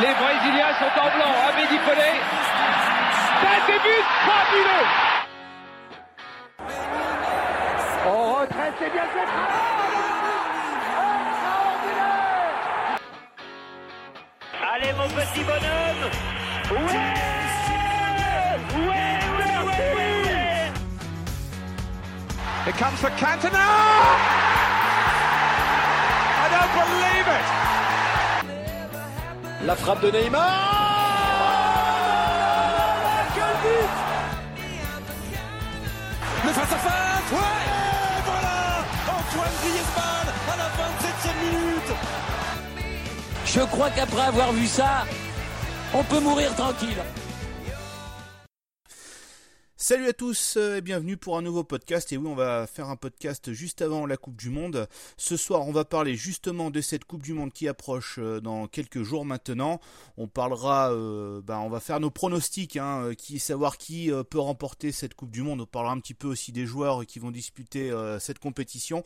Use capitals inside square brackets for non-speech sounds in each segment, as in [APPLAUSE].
Les Brésiliens sont en blanc. Amédi Pelé. Ça débute fabuleux. On retraite, c'est bien fait. Allez mon petit bonhomme Ouais Ouais, ouais, ouais, ouais It comes for Cantona. I don't believe it. La frappe de Neymar. Quel but. Le face-à-face Ouais. Et voilà. Antoine Griezmann à la 27e minute. Je crois qu'après avoir vu ça, on peut mourir tranquille. Salut à tous euh, et bienvenue pour un nouveau podcast. Et oui, on va faire un podcast juste avant la Coupe du Monde. Ce soir, on va parler justement de cette Coupe du Monde qui approche euh, dans quelques jours maintenant. On parlera, euh, ben, on va faire nos pronostics, hein, qui savoir qui peut remporter cette Coupe du Monde. On parlera un petit peu aussi des joueurs qui vont disputer cette compétition.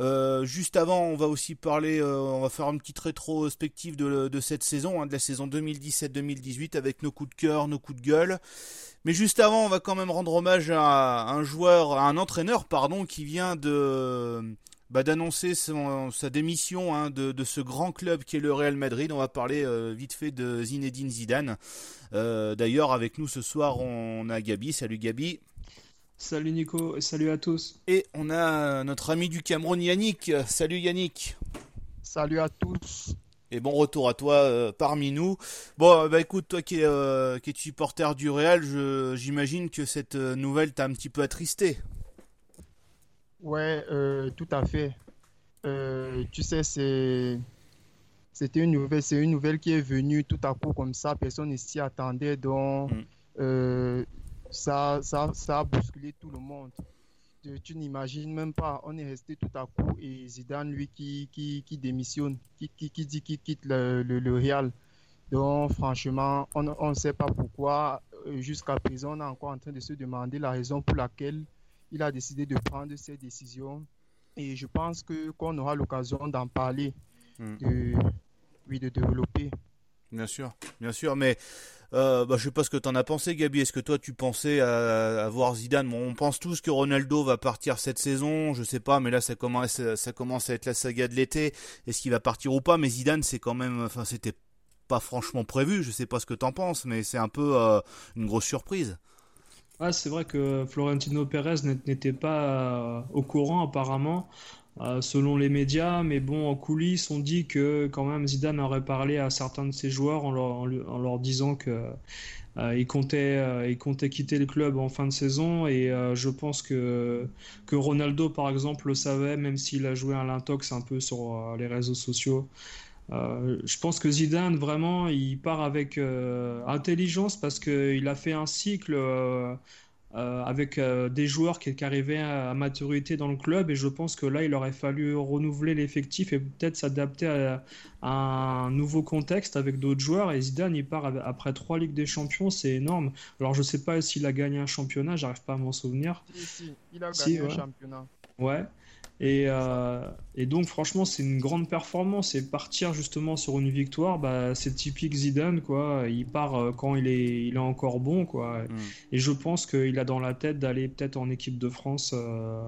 Euh, juste avant, on va aussi parler, euh, on va faire une petite rétrospective de, de cette saison, hein, de la saison 2017-2018, avec nos coups de cœur, nos coups de gueule. Mais juste avant, on va quand même rendre hommage à un joueur, à un entraîneur, pardon, qui vient de bah, d'annoncer sa démission hein, de, de, ce grand club qui est le Real Madrid. On va parler euh, vite fait de Zinedine Zidane. Euh, D'ailleurs, avec nous ce soir, on a Gabi. Salut Gabi. Salut Nico et salut à tous. Et on a notre ami du Cameroun Yannick. Salut Yannick. Salut à tous. Et bon retour à toi euh, parmi nous. Bon, bah écoute, toi qui es, euh, qui es supporter du Real, j'imagine que cette euh, nouvelle t'a un petit peu attristé. Ouais, euh, tout à fait. Euh, tu sais, c'est c'était une nouvelle, c'est une nouvelle qui est venue tout à coup comme ça. Personne ne s'y attendait, donc mm. euh, ça, ça, ça a bousculé tout le monde. Tu, tu n'imagines même pas, on est resté tout à coup et Zidane, lui, qui, qui, qui démissionne, qui, qui, qui dit qu'il quitte le, le, le, Real. Donc, franchement, on ne sait pas pourquoi. Jusqu'à présent, on est encore en train de se demander la raison pour laquelle il a décidé de prendre cette décision. Et je pense que qu'on aura l'occasion d'en parler, mm. de, oui, de développer. Bien sûr, bien sûr, mais euh, bah, je sais pas ce que tu en as pensé, Gabi. Est-ce que toi tu pensais à, voir Zidane? On pense tous que Ronaldo va partir cette saison, je sais pas, mais là ça commence, ça commence à être la saga de l'été. Est-ce qu'il va partir ou pas? Mais Zidane, c'est quand même, enfin, c'était pas franchement prévu. Je sais pas ce que tu en penses, mais c'est un peu euh, une grosse surprise. Ah, c'est vrai que Florentino Pérez n'était pas euh, au courant apparemment. Euh, selon les médias, mais bon, en coulisses, on dit que quand même Zidane aurait parlé à certains de ses joueurs en leur, disant que euh, il comptait, euh, comptait quitter le club en fin de saison, et euh, je pense que que Ronaldo, par exemple, le savait, même s'il a joué un lintox un peu sur les réseaux sociaux. je pense que Zidane, vraiment, il part avec intelligence parce qu'il a fait un cycle euh, avec euh, des joueurs qui, qui, arrivaient à, à, maturité dans le club. Et je pense que là il aurait fallu renouveler l'effectif et peut-être s'adapter à, à, un nouveau contexte avec d'autres joueurs. Et Zidane il part après trois Ligues des Champions c'est énorme. Alors je sais pas s'il a gagné un championnat j'arrive pas à m'en souvenir. Si, si, il a gagné si, ouais. un championnat. Ouais et, euh, et, donc, franchement, c'est une grande performance. Et partir justement sur une victoire, bah, c'est typique Zidane, quoi. Il part quand il est, il est encore bon, quoi. Mm. Et je pense qu'il a dans la tête d'aller peut-être en équipe de France. Euh,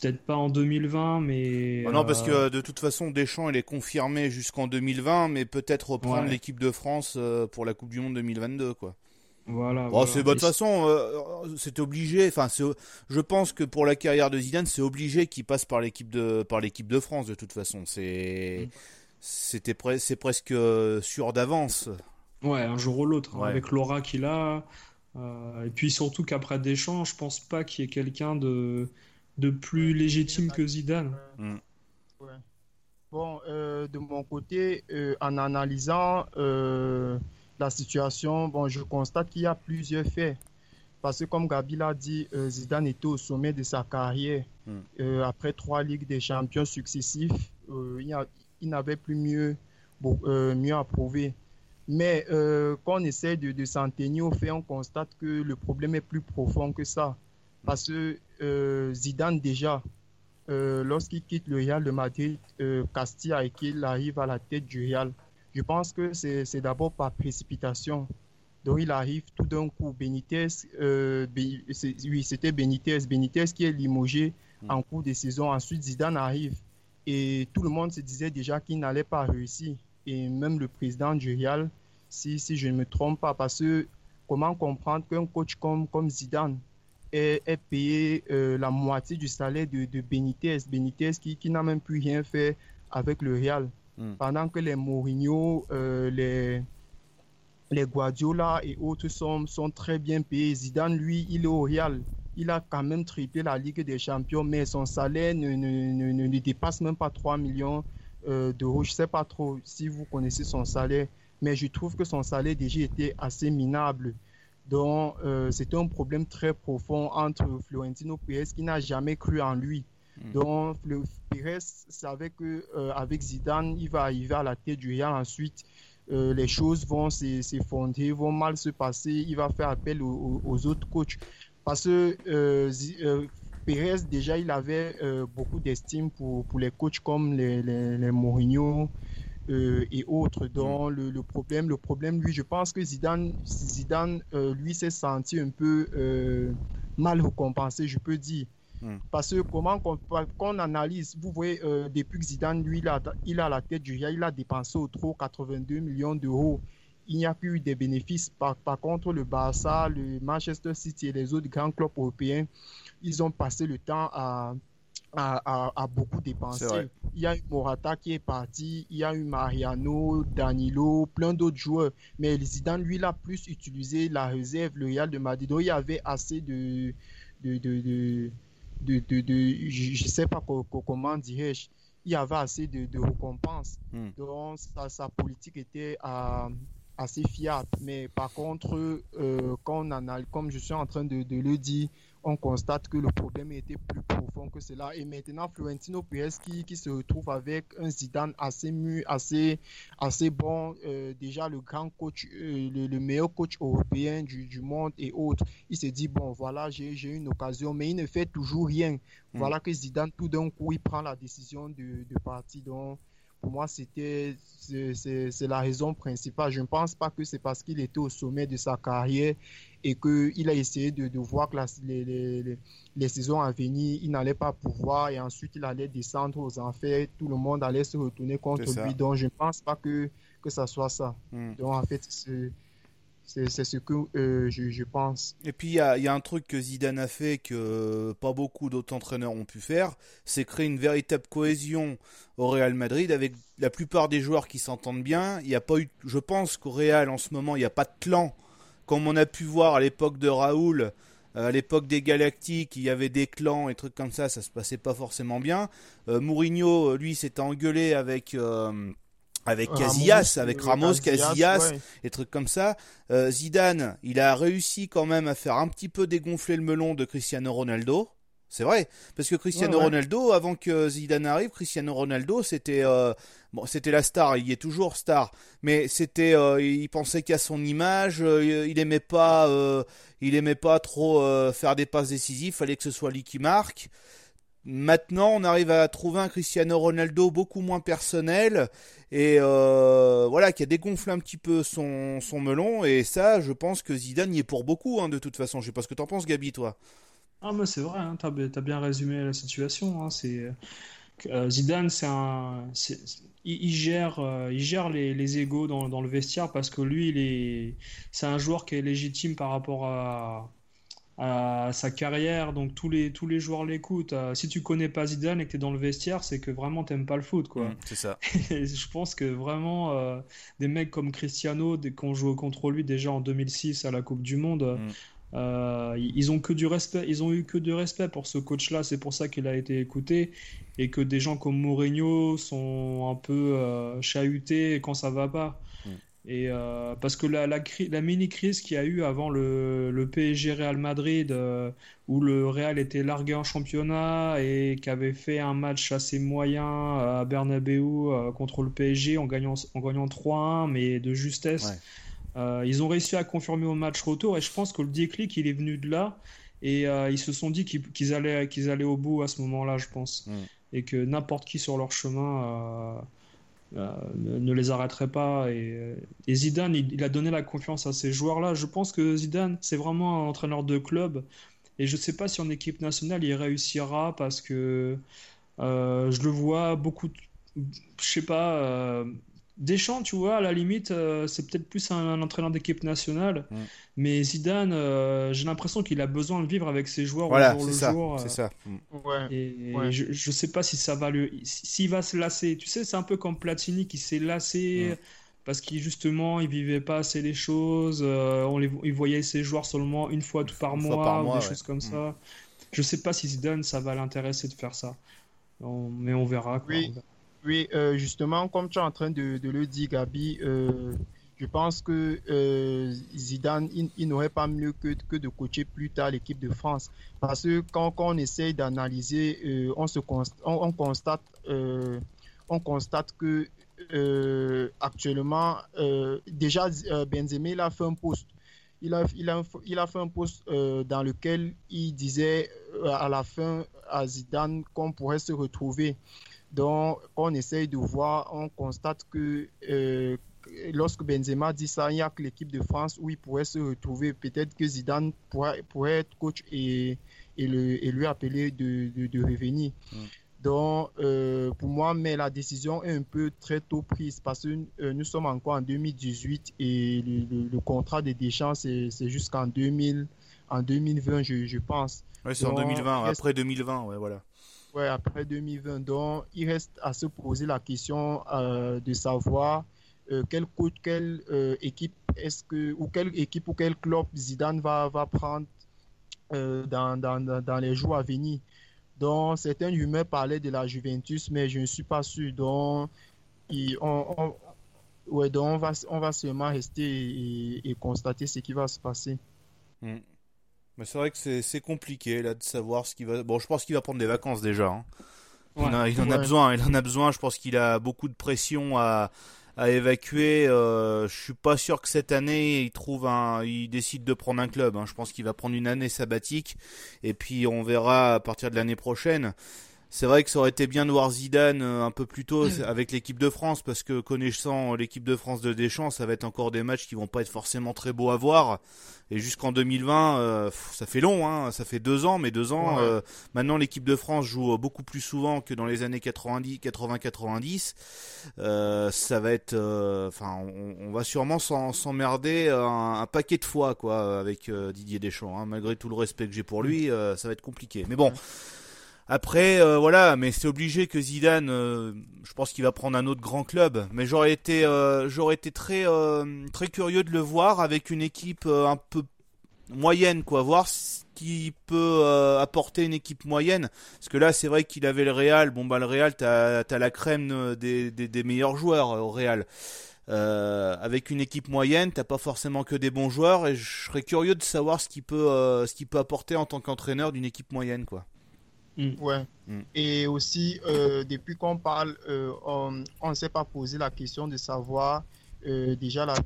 peut-être pas en 2020, mais. Oh non, parce que de toute façon, Deschamps, il est confirmé jusqu'en 2020, mais peut-être reprendre ouais. l'équipe de France pour la Coupe du Monde 2022, quoi. Voilà. Bon, voilà. c'est de toute façon, euh, c'était obligé. Enfin, je pense que pour la carrière de Zidane, c'est obligé qu'il passe par l'équipe de par l'équipe de France. De toute façon, c'est c'était pre c'est presque sûr d'avance. Ouais, un jour ou l'autre, ouais. avec l'aura qu'il a. Euh, et puis surtout qu'après Deschamps, je pense pas qu'il y ait quelqu'un de de plus légitime que Zidane. Mm. Ouais. Bon, euh, de mon côté, euh, en analysant euh, la situation, bon, je constate qu'il y a plusieurs faits. Parce que comme Gabi l'a dit, euh, Zidane était au sommet de sa carrière. Mm. Euh, après trois Ligues des Champions successifs, euh, il, il n'avait plus mieux, bon, mieux à prouver. Mais quand on essaie de, de s'en tenir au fait, on constate que le problème est plus profond que ça. Parce que Zidane déjà, lorsqu'il quitte le Real de Madrid, Castilla et qu'il arrive à la tête du Real, Je pense que c'est d'abord par précipitation. Donc il arrive tout d'un coup. Benitez, euh, oui, c'était Benitez. Benitez qui est limogé hmm. en cours de saison. Ensuite, Zidane arrive. Et tout le monde se disait déjà qu'il n'allait pas réussir. Et même le président du Real, si, si je ne me trompe pas, parce que comment comprendre qu'un coach comme, comme Zidane est, est payé euh, la moitié du salaire de, de Benitez. Benitez qui, qui n'a même plus rien fait avec le Real? Hmm. Pendant que les Mourinho, euh, les, les Guardiola et autres sont, sont très bien payés. Zidane, lui, il est au Real. Il a quand même triplé la Ligue des Champions, mais son salaire ne, ne, ne, ne dépasse même pas 3 millions euh, d'euros. Je ne sais pas trop si vous connaissez son salaire, mais je trouve que son salaire déjà était assez minable. Donc, euh, c'est un problème très profond entre Florentino Pérez qui n'a jamais cru en lui. Hmm. Donc, Pérez savait que euh, avec Zidane, il va arriver à la tête du Real ensuite. Euh, les choses vont s'effondrer, vont mal se passer. Il va faire appel aux, autres coachs. Parce que euh, euh, Pérez, déjà, il avait beaucoup d'estime pour, pour, les coachs comme les, les, Mourinho et autres. Donc, le, le, problème, le problème, lui, je pense que Zidane, Zidane lui, s'est senti un peu mal récompensé, je peux dire. Hmm. Parce que comment qu'on analyse, vous voyez, euh, depuis que Zidane, lui, il a, il a la tête du Real, il a dépensé au trop 82 millions d'euros. Il n'y a plus eu de bénéfices. Par, par, contre, le Barça, le Manchester City et les autres grands clubs européens, ils ont passé le temps à, à, à, beaucoup dépenser. Il y a eu Morata qui est parti, il y a eu Mariano, Danilo, plein d'autres joueurs. Mais Zidane, lui, il a plus utilisé la réserve, le Real de Madrid. Donc, il y avait assez de, de, de de, de, de je ne sais pas comment dirais-je, il y avait assez de, de récompenses. Hmm. Donc, sa, sa, politique était à, assez fiable. Mais par contre, euh, quand on analyse, comme je suis en train de, de, le dire, on constate que le problème était plus profond que cela. Et maintenant, Florentino Pérez qui, qui se retrouve avec un Zidane assez mu, assez, assez bon, euh, déjà le grand coach, euh, le, meilleur coach européen du, du, monde et autres. Il se dit, bon, voilà, j'ai une occasion, mais il ne fait toujours rien. Hmm. Voilà que Zidane, tout d'un coup, il prend la décision de, de partir. Donc, pour moi, c'était c'est la raison principale. Je ne pense pas que c'est parce qu'il était au sommet de sa carrière et qu'il a essayé de, de voir que les, les, les, saisons à venir, il n'allait pas pouvoir et ensuite il allait descendre aux enfers. Tout le monde allait se retourner contre lui. Donc, je ne pense pas que, que ça soit ça. Hmm. Donc, en fait, c'est c'est ce que euh, je, je, pense. Et puis il y a, y a, un truc que Zidane a fait que pas beaucoup d'autres entraîneurs ont pu faire, c'est créer une véritable cohésion au Real Madrid avec la plupart des joueurs qui s'entendent bien. Il y a pas eu, je pense qu'au Real en ce moment il n'y a pas de clan comme on a pu voir à l'époque de Raoul. Euh, à l'époque des Galactiques, il y avait des clans et trucs comme ça, ça se passait pas forcément bien. Euh, Mourinho, lui, s'était engueulé avec euh, avec Casillas, avec Ramos, Casillas, et trucs comme ça. Euh, Zidane, il a réussi quand même à faire un petit peu dégonfler le melon de Cristiano Ronaldo. C'est vrai, parce que Cristiano Ronaldo, avant que Zidane arrive, Cristiano Ronaldo, c'était euh, bon, c'était la star. Il est toujours star, mais c'était, euh, il pensait qu'à son image. il aimait pas, il aimait pas trop faire des passes décisives. Fallait que ce soit lui qui marque. Maintenant, on arrive à trouver un Cristiano Ronaldo beaucoup moins personnel et euh, voilà qui a dégonflé un petit peu son, son melon et ça, je pense que Zidane y est pour beaucoup hein, de toute façon. Je sais pas ce que t'en penses, Gabi, toi. Ah mais c'est vrai, hein, t'as as bien résumé la situation. Hein, c'est euh, Zidane, c'est un, il, gère, euh, il gère les, les égaux dans, dans, le vestiaire parce que lui, il est, c'est un joueur qui est légitime par rapport à à sa carrière, donc tous les, tous les joueurs l'écoutent. Euh, si tu connais pas Zidane et que tu es dans le vestiaire, c'est que vraiment t'aimes pas le foot. quoi. Mm, c'est ça. [LAUGHS] je pense que vraiment, euh, des mecs comme Cristiano, qu'on joue contre lui déjà en 2006 à la Coupe du Monde, mm. Euh, ils ont que du respect, ils ont eu que du respect pour ce coach-là. C'est pour ça qu'il a été écouté et que des gens comme Mourinho sont un peu chahutés quand ça va pas. Et euh, parce que la, la, la mini-crise qu'il y a eu avant le, le PSG Real Madrid, euh, où le Real était largué en championnat et qui avait fait un match assez moyen à Bernabeu euh, contre le PSG en gagnant, en gagnant 3-1, mais de justesse. Ils ont réussi à confirmer au match retour et je pense que le déclic, il est venu de là. Et ils se sont dit qu'ils allaient, qu'ils allaient au bout à ce moment-là, je pense. Mm. Et que n'importe qui sur leur chemin ne, les arrêterait pas. Et, Zidane, il, a donné la confiance à ces joueurs-là. Je pense que Zidane, c'est vraiment un entraîneur de club. Et je ne sais pas si en équipe nationale, il réussira parce que je le vois beaucoup, je sais pas, Deschamps, tu vois, à la limite, euh, c'est peut-être plus un, entraîneur d'équipe nationale. Mm. Mais Zidane, euh, j'ai l'impression qu'il a besoin de vivre avec ses joueurs voilà, au jour le ça, jour. C'est euh. ça. Mm. Et, Je, ne sais pas si ça va le. S'il va se lasser. Tu sais, c'est un peu comme Platini qui s'est lassé. Mm. Parce qu'il justement, il vivait pas assez les choses. on les, il voyait ses joueurs seulement une fois tout par, mois, ou des choses comme ça. Je sais pas si Zidane, ça va l'intéresser de faire ça. mais on verra. Quoi, oui. Oui, euh, justement, comme tu es en train de, le dire, Gabi, euh, je pense que euh, Zidane, il, n'aurait pas mieux que, de coacher plus tard l'équipe de France. Parce que quand, on essaye d'analyser, on, se on, constate, on constate que actuellement, déjà, Benzema, il a fait un post. Il a, il, a, il a fait un post dans lequel il disait à la fin à Zidane qu'on pourrait se retrouver donc, on essaye de voir, on constate que euh, lorsque Benzema dit ça, il n'y a que l'équipe de France où il pourrait se retrouver. Peut-être que Zidane pourrait, pourrait être coach et, et, le, et lui appeler de, de, revenir. Mm. Donc, euh, pour moi, mais la décision est un peu très tôt prise parce que euh, nous sommes encore en 2018 et le, contrat de Deschamps, c'est jusqu'en 2000, en 2020, je, je pense. Oui, c'est en 2020, après 2020, ouais, voilà après 2020. Donc, il reste à se poser la question euh, de savoir euh, quelle, quelle euh, équipe est-ce que ou quelle équipe ou quel club Zidane va, va prendre dans, dans, dans, les jours à venir. Donc, certains rumeurs parlaient de la Juventus, mais je ne suis pas sûr. Donc, on, ouais, donc on, va, on va seulement rester et, constater ce qui va se passer. Hmm. Mais c'est vrai que c'est compliqué là de savoir ce qu'il va. Bon, je pense qu'il va prendre des vacances déjà. Hein. Il, en a, besoin. Il en a besoin. Je pense qu'il a beaucoup de pression à, à évacuer. Euh, je suis pas sûr que cette année il trouve un, il décide de prendre un club. Hein. Je pense qu'il va prendre une année sabbatique et puis on verra à partir de l'année prochaine. C'est vrai que ça aurait été bien de voir Zidane euh, un peu plus tôt avec l'équipe de France parce que connaissant l'équipe de France de Deschamps, ça va être encore des matchs qui vont pas être forcément très beaux à voir. Et jusqu'en 2020, euh, ça fait long, hein, ça fait deux ans, mais deux ans. Euh, maintenant, l'équipe de France joue beaucoup plus souvent que dans les années 90, 80-90. ça va être, enfin, on, va sûrement s'emmerder un, un, paquet de fois, quoi, avec Didier Deschamps. Hein, malgré tout le respect que j'ai pour lui, ça va être compliqué. Mais bon. Après, euh, voilà, mais c'est obligé que Zidane, euh, je pense qu'il va prendre un autre grand club. Mais j'aurais été, euh, j'aurais été très, très curieux de le voir avec une équipe un peu moyenne, quoi, voir ce qui peut apporter une équipe moyenne. Parce que là, c'est vrai qu'il avait le Real. Bon, bah le Real, t'as as la crème des, des, des, meilleurs joueurs au Real. avec une équipe moyenne, t'as pas forcément que des bons joueurs, et je serais curieux de savoir ce qu'il peut, ce qu'il peut apporter en tant qu'entraîneur d'une équipe moyenne, quoi. Mm. Ouais. Mm. Et aussi, euh, depuis qu'on parle, euh, on ne s'est pas posé la question de savoir euh, déjà la,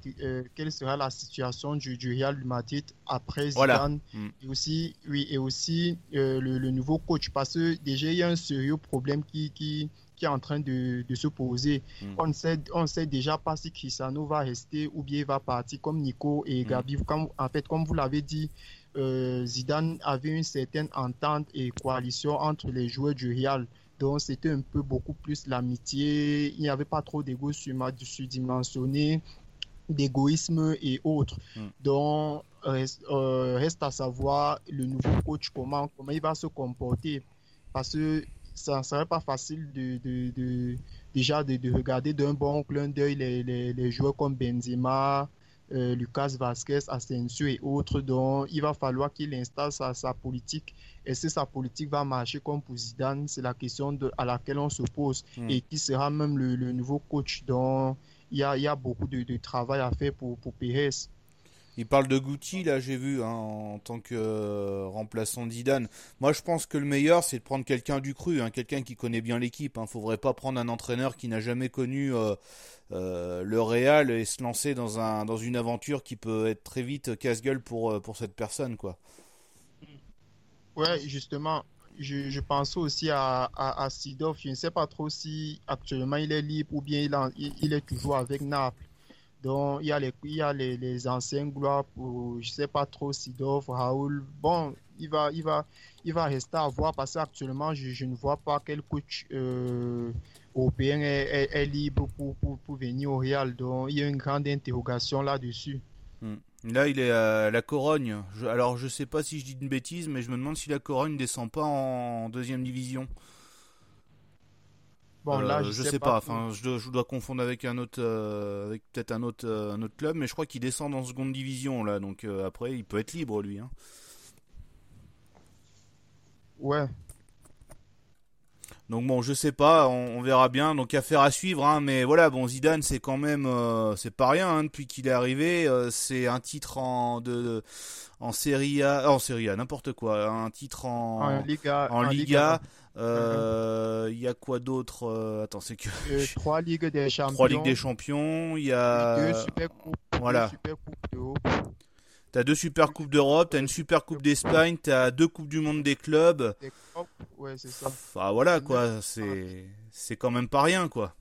quelle sera la situation du, du Real Madrid après Zidane. Mm. Et aussi, oui, et aussi le, nouveau coach. Parce que déjà, il y a un sérieux problème qui, qui, qui est en train de, de se poser. On ne sait, on sait déjà pas si Cristiano va rester ou bien il va partir comme Nico et Gabi. Comme, en fait, comme vous l'avez dit, euh, Zidane avait une certaine entente et coalition entre les joueurs du Real. Donc c'était un peu beaucoup plus l'amitié. Il n'y avait pas trop d'ego surdimensionné, d'égoïsme et autres. Hmm. Donc reste, euh, reste, à savoir le nouveau coach comment, comment il va se comporter. Parce que ça ne serait pas facile de, de, déjà de, regarder d'un bon clin d'œil les, les, les, joueurs comme Benzema, euh, Lucas Vasquez, Asensio et autres. Donc, il va falloir qu'il installe sa, sa politique. Et si sa politique va marcher comme pour Zidane, c'est la question de, à laquelle on se pose. Hmm. Et qui sera même le, le, nouveau coach. Donc, il y a, il y a beaucoup de, de, travail à faire pour, pour Pérez. Il parle de Guti, là, j'ai vu, hein, en tant que euh, remplaçant d'Idan. Moi, je pense que le meilleur, c'est de prendre quelqu'un du cru, hein, quelqu'un qui connaît bien l'équipe. Il hein. ne faudrait pas prendre un entraîneur qui n'a jamais connu euh, euh, le Real et se lancer dans, un, dans une aventure qui peut être très vite casse-gueule pour, pour cette personne, quoi. Ouais, justement. je, je pense aussi à, à, Sidorf. Je ne sais pas trop si actuellement il est libre ou bien il, en- il, il est toujours avec Naples. Donc, il y a les, il y a les, les anciens gloires pour, je sais pas trop, Sidorf, Raoul. Bon, il va, il va, il va rester à voir parce qu'actuellement, je, je ne vois pas quel coach euh, européen est, libre pour, pour, pour venir au Real. Donc, il y a une grande interrogation là-dessus. Là, il est à la Corogne. Alors, je sais pas si je dis une bêtise, mais je me demande si la Corogne descend pas en deuxième division. Bon, Euh, je, je, sais pas. Enfin, je dois, je dois confondre avec un autre, euh, avec peut-être un autre, euh, un autre club, mais je crois qu'il descend en seconde division là. Donc après, il peut être libre lui. Hein. Ouais. Donc bon, je sais pas, on, on verra bien. Donc affaire à suivre, hein. Mais voilà, bon, Zidane, c'est quand même, c'est pas rien hein, depuis qu'il est arrivé. c'est un titre en de, de- en Serie A, en Serie A, n'importe quoi. Un titre en En Liga. en Liga. Euh, Il y a quoi d'autre euh, Attends, c'est que Euh, [LAUGHS] trois Ligues des Champions. trois Ligues des Champions. Il y a Deux Super Coupes. voilà. T'as deux super coupes d'Europe, t'as une super coupe d'Espagne, t'as deux coupes du monde des clubs. Des. Ouais, c'est ça. Enfin voilà quoi, c'est c'est quand même pas rien quoi.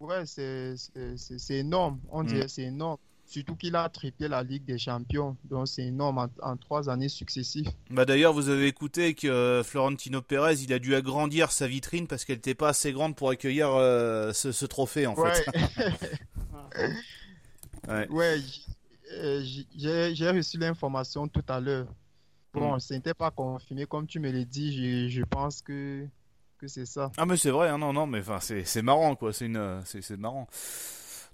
Ouais, c'est c'est- c'est- c'est énorme. On Mm. dirait c'est énorme. Surtout qu'il a triplé la Ligue des Champions. Donc, c'est énorme en, en trois années successives. Bah d'ailleurs vous avez écouté que euh, Florentino Pérez il a dû agrandir sa vitrine parce qu'elle n'était pas assez grande pour accueillir euh, ce, ce trophée en Ouais, fait. Ouais. [LAUGHS] euh, j'ai reçu l'information tout à l'heure. Bon, Mm. ce n'était pas confirmé comme tu me l'as dit. Je, je pense que, que c'est ça. Ah mais c'est vrai, hein, non non mais enfin c'est marrant quoi, c'est marrant.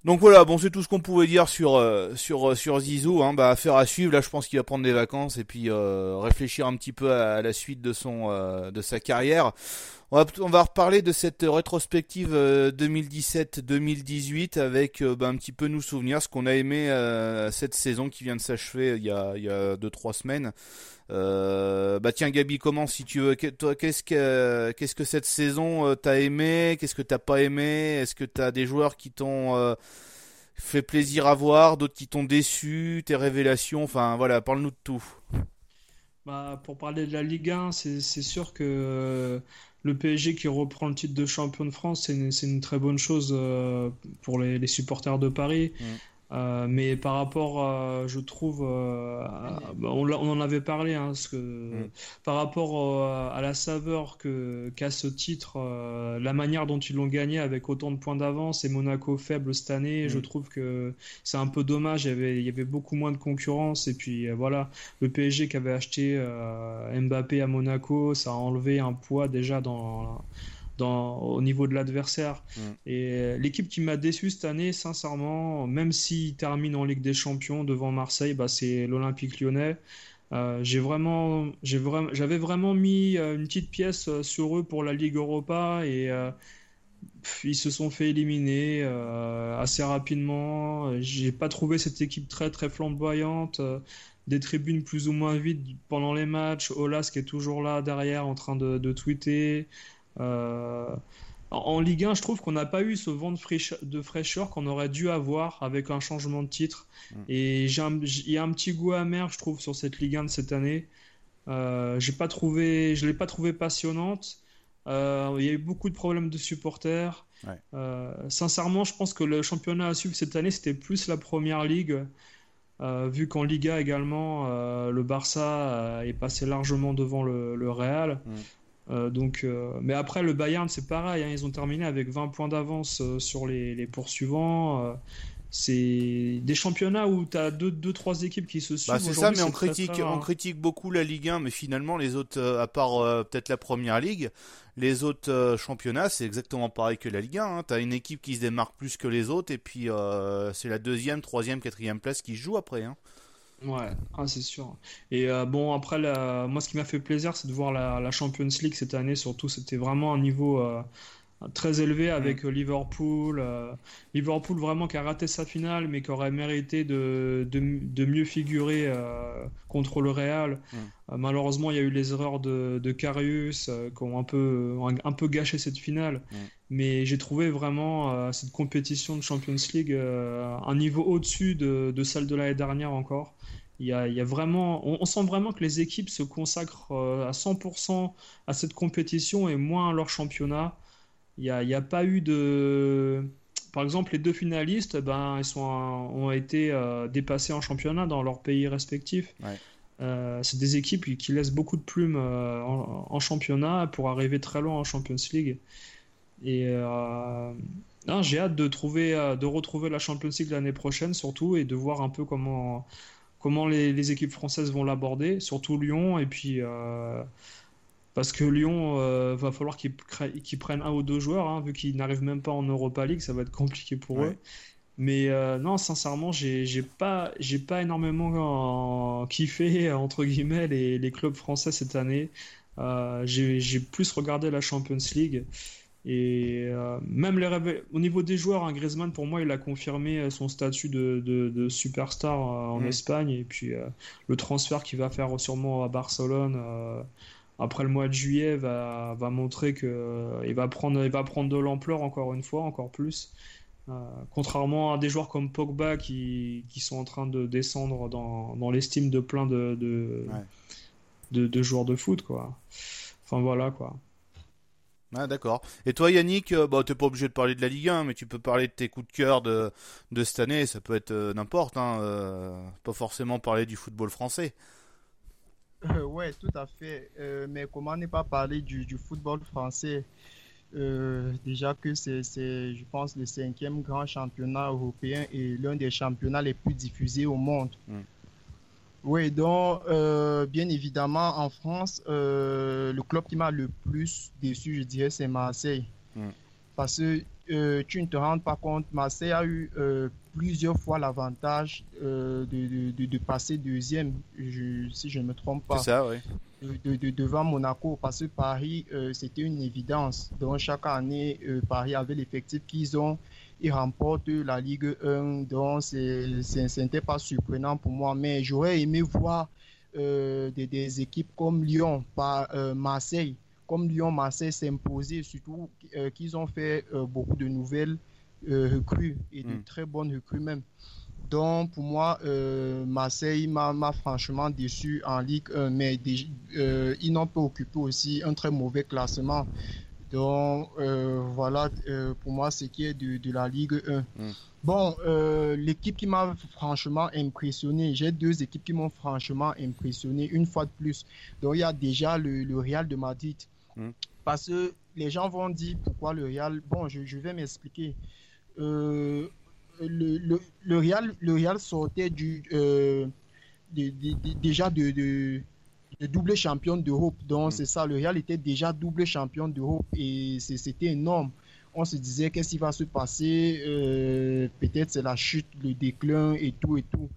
Donc voilà, bon c'est tout ce qu'on pouvait dire sur euh, sur euh, sur Zizou. Hein, bah affaire à suivre. Là je pense qu'il va prendre des vacances et puis euh, réfléchir un petit peu à, la suite de son euh, de sa carrière. On va, on va reparler de cette rétrospective euh, 2017-2018 avec bah, un petit peu nous souvenir ce qu'on a aimé cette saison qui vient de s'achever il y a il y a deux trois semaines. Euh, bah tiens Gabi, comment si tu veux, toi qu'est-ce que qu'est-ce que cette saison euh, t'as aimé, qu'est-ce que t'as pas aimé, est-ce que t'as des joueurs qui t'ont euh, fait plaisir à voir, d'autres qui t'ont déçu, tes révélations, enfin voilà, parle-nous de tout. Bah, pour parler de la Ligue 1, c'est sûr que euh, le PSG qui reprend le titre de champion de France, c'est une, une très bonne chose euh, pour les, les supporters de Paris. Mm. Euh, mais par rapport, euh, je trouve, euh, à- bah, on, en avait parlé, hein, parce que Mm. par rapport euh, à la saveur que qu'a ce titre, euh, la manière dont ils l'ont gagné avec autant de points d'avance et Monaco faible cette année, je Mm. trouve que c'est un peu dommage. Il y avait, il y avait beaucoup moins de concurrence et puis euh, voilà le PSG qui avait acheté euh, Mbappé à Monaco, ça a enlevé un poids déjà dans, dans, au niveau de l'adversaire. Mm. Et euh, l'équipe qui m'a déçu cette année, sincèrement, même s'il termine en Ligue des Champions devant Marseille, bah, c'est l'Olympique lyonnais. Euh, j'ai vraiment, j'ai vraiment, j'avais vraiment mis euh, une petite pièce sur eux pour la Ligue Europa et euh, ils se sont fait éliminer euh, assez rapidement. J'ai pas trouvé cette équipe très très flamboyante. des tribunes plus ou moins vides pendant les matchs. Olas qui est toujours là derrière en train de, de tweeter. Euh, en, Ligue 1, je trouve qu'on n'a pas eu ce vent de, fraîche- de fraîcheur qu'on aurait dû avoir avec un changement de titre. Mm. Et j'ai un- il y a un petit goût amer, je trouve, sur cette Ligue 1 de cette année. Euh, j'ai pas trouvé, je l'ai pas trouvé passionnante. Euh, il y a eu beaucoup de problèmes de supporters. Ouais. Euh, sincèrement, je pense que le championnat à suivre cette année, c'était plus la première ligue. Vu qu'en Liga également, le Barça est passé largement devant le, le Real. Mm. Euh, donc, euh, mais après, le Bayern, c'est pareil. hein, ils ont terminé avec 20 points d'avance euh, sur les, les poursuivants. C'est des championnats où tu as deux, deux, trois équipes qui se suivent. Bah c'est ça, mais on très, critique, très on critique beaucoup la Ligue 1, mais finalement les autres, à part peut-être la Première Ligue, les autres championnats, c'est exactement pareil que la Ligue 1. Hein. T'as une équipe qui se démarque plus que les autres, et puis c'est la deuxième, troisième, quatrième place qui joue après. Hein. Ouais, ah, c'est sûr. Et euh, bon, après, la- moi, ce qui m'a fait plaisir, c'est de voir la, la Champions League cette année. Surtout, c'était vraiment un niveau euh, très élevé avec euh, Liverpool. euh, Liverpool vraiment qui a raté sa finale, mais qui aurait mérité de, de, de mieux figurer euh, contre le Real. Mm. Euh, malheureusement, il y a eu les erreurs de, de Karius euh, qui ont un peu, un, peu gâché cette finale. Mm. Mais j'ai trouvé vraiment cette compétition de Champions League un niveau au-dessus de, de celle de l'année dernière encore. Il y a, il y a vraiment, on, on, sent vraiment que les équipes se consacrent à 100% à cette compétition et moins à leur championnat. Il n'y a, y a pas eu de par exemple, les deux finalistes, ben, ils sont, ont été euh, dépassés en championnat dans leur pays respectifs. Euh, c'est des équipes qui laissent beaucoup de plumes euh, en, championnat pour arriver très loin en Champions League. Et j'ai hâte de, trouver, de retrouver la Champions League l'année prochaine, surtout, et de voir un peu comment, comment les, les équipes françaises vont l'aborder, surtout Lyon. Et puis parce que Lyon euh, va falloir qu'ils prennent un ou deux joueurs, hein, vu qu'ils n'arrivent même pas en Europa League, ça va être compliqué pour eux. Mais euh, non, sincèrement, j'ai pas, pas énormément euh, kiffé entre guillemets les, les, clubs français cette année. j'ai plus regardé la Champions League. Et même les au niveau des joueurs, hein, Griezmann, pour moi, il a confirmé son statut de, de, superstar en Espagne. Et puis le transfert qu'il va faire sûrement à Barcelone après le mois de juillet va, va montrer que euh, il va prendre il va prendre de l'ampleur encore une fois encore plus euh, contrairement à des joueurs comme Pogba qui, qui, sont en train de descendre dans, dans l'estime de plein de de, de, joueurs de foot quoi enfin voilà quoi ah, d'accord. Et toi, Yannick, euh, bah, t'es pas obligé de parler de la Ligue 1, mais tu peux parler de tes coups de cœur de, de cette année. Ça peut être n'importe, hein, pas forcément parler du football français. Euh, oui, tout à fait. Euh, mais comment ne pas parler du, du football français? Euh, Déjà que c'est, je pense, le cinquième grand championnat européen et l'un des championnats les plus diffusés au monde. Hmm. Oui, donc, bien évidemment, en France, le club qui m'a le plus déçu, je dirais, c'est Marseille. Hmm. Parce que tu ne te rends pas compte, Marseille a eu plusieurs fois l'avantage euh, de, de, de, passer deuxième, si je ne me trompe pas. C'est ça, oui. De, devant Monaco, parce que Paris, euh, c'était une évidence. Donc, chaque année, euh, Paris avait l'effectif qu'ils ont. Ils remportent la Ligue 1, donc ce n'était pas surprenant pour moi. Mais j'aurais aimé voir des, des, équipes comme Lyon, pas, Marseille, comme Lyon, Marseille s'imposer, surtout qu'ils ont fait beaucoup de nouvelles euh, recrues et de hmm. très bonnes recrues même. Donc pour moi, euh, Marseille m'a franchement déçu en Ligue 1, mais euh, ils n'ont pas occupé aussi un très mauvais classement. Donc voilà pour moi ce qui est de, la Ligue 1. Hmm. Bon, l'équipe qui m'a franchement impressionné, j'ai deux équipes qui m'ont franchement impressionné une fois de plus. Donc il y a déjà le, Real de Madrid. Hmm. Parce que les gens vont dire pourquoi le Real. Bon, je, je vais m'expliquer. Euh, le, le, le, Real, le Real sortait du, euh, déjà de, de, double champion d'Europe. Donc, mm. c'est ça, le Real était déjà double champion d'Europe et c'était énorme. On se disait qu'est-ce qui va se passer, euh, peut-être c'est la chute, le déclin et tout et tout.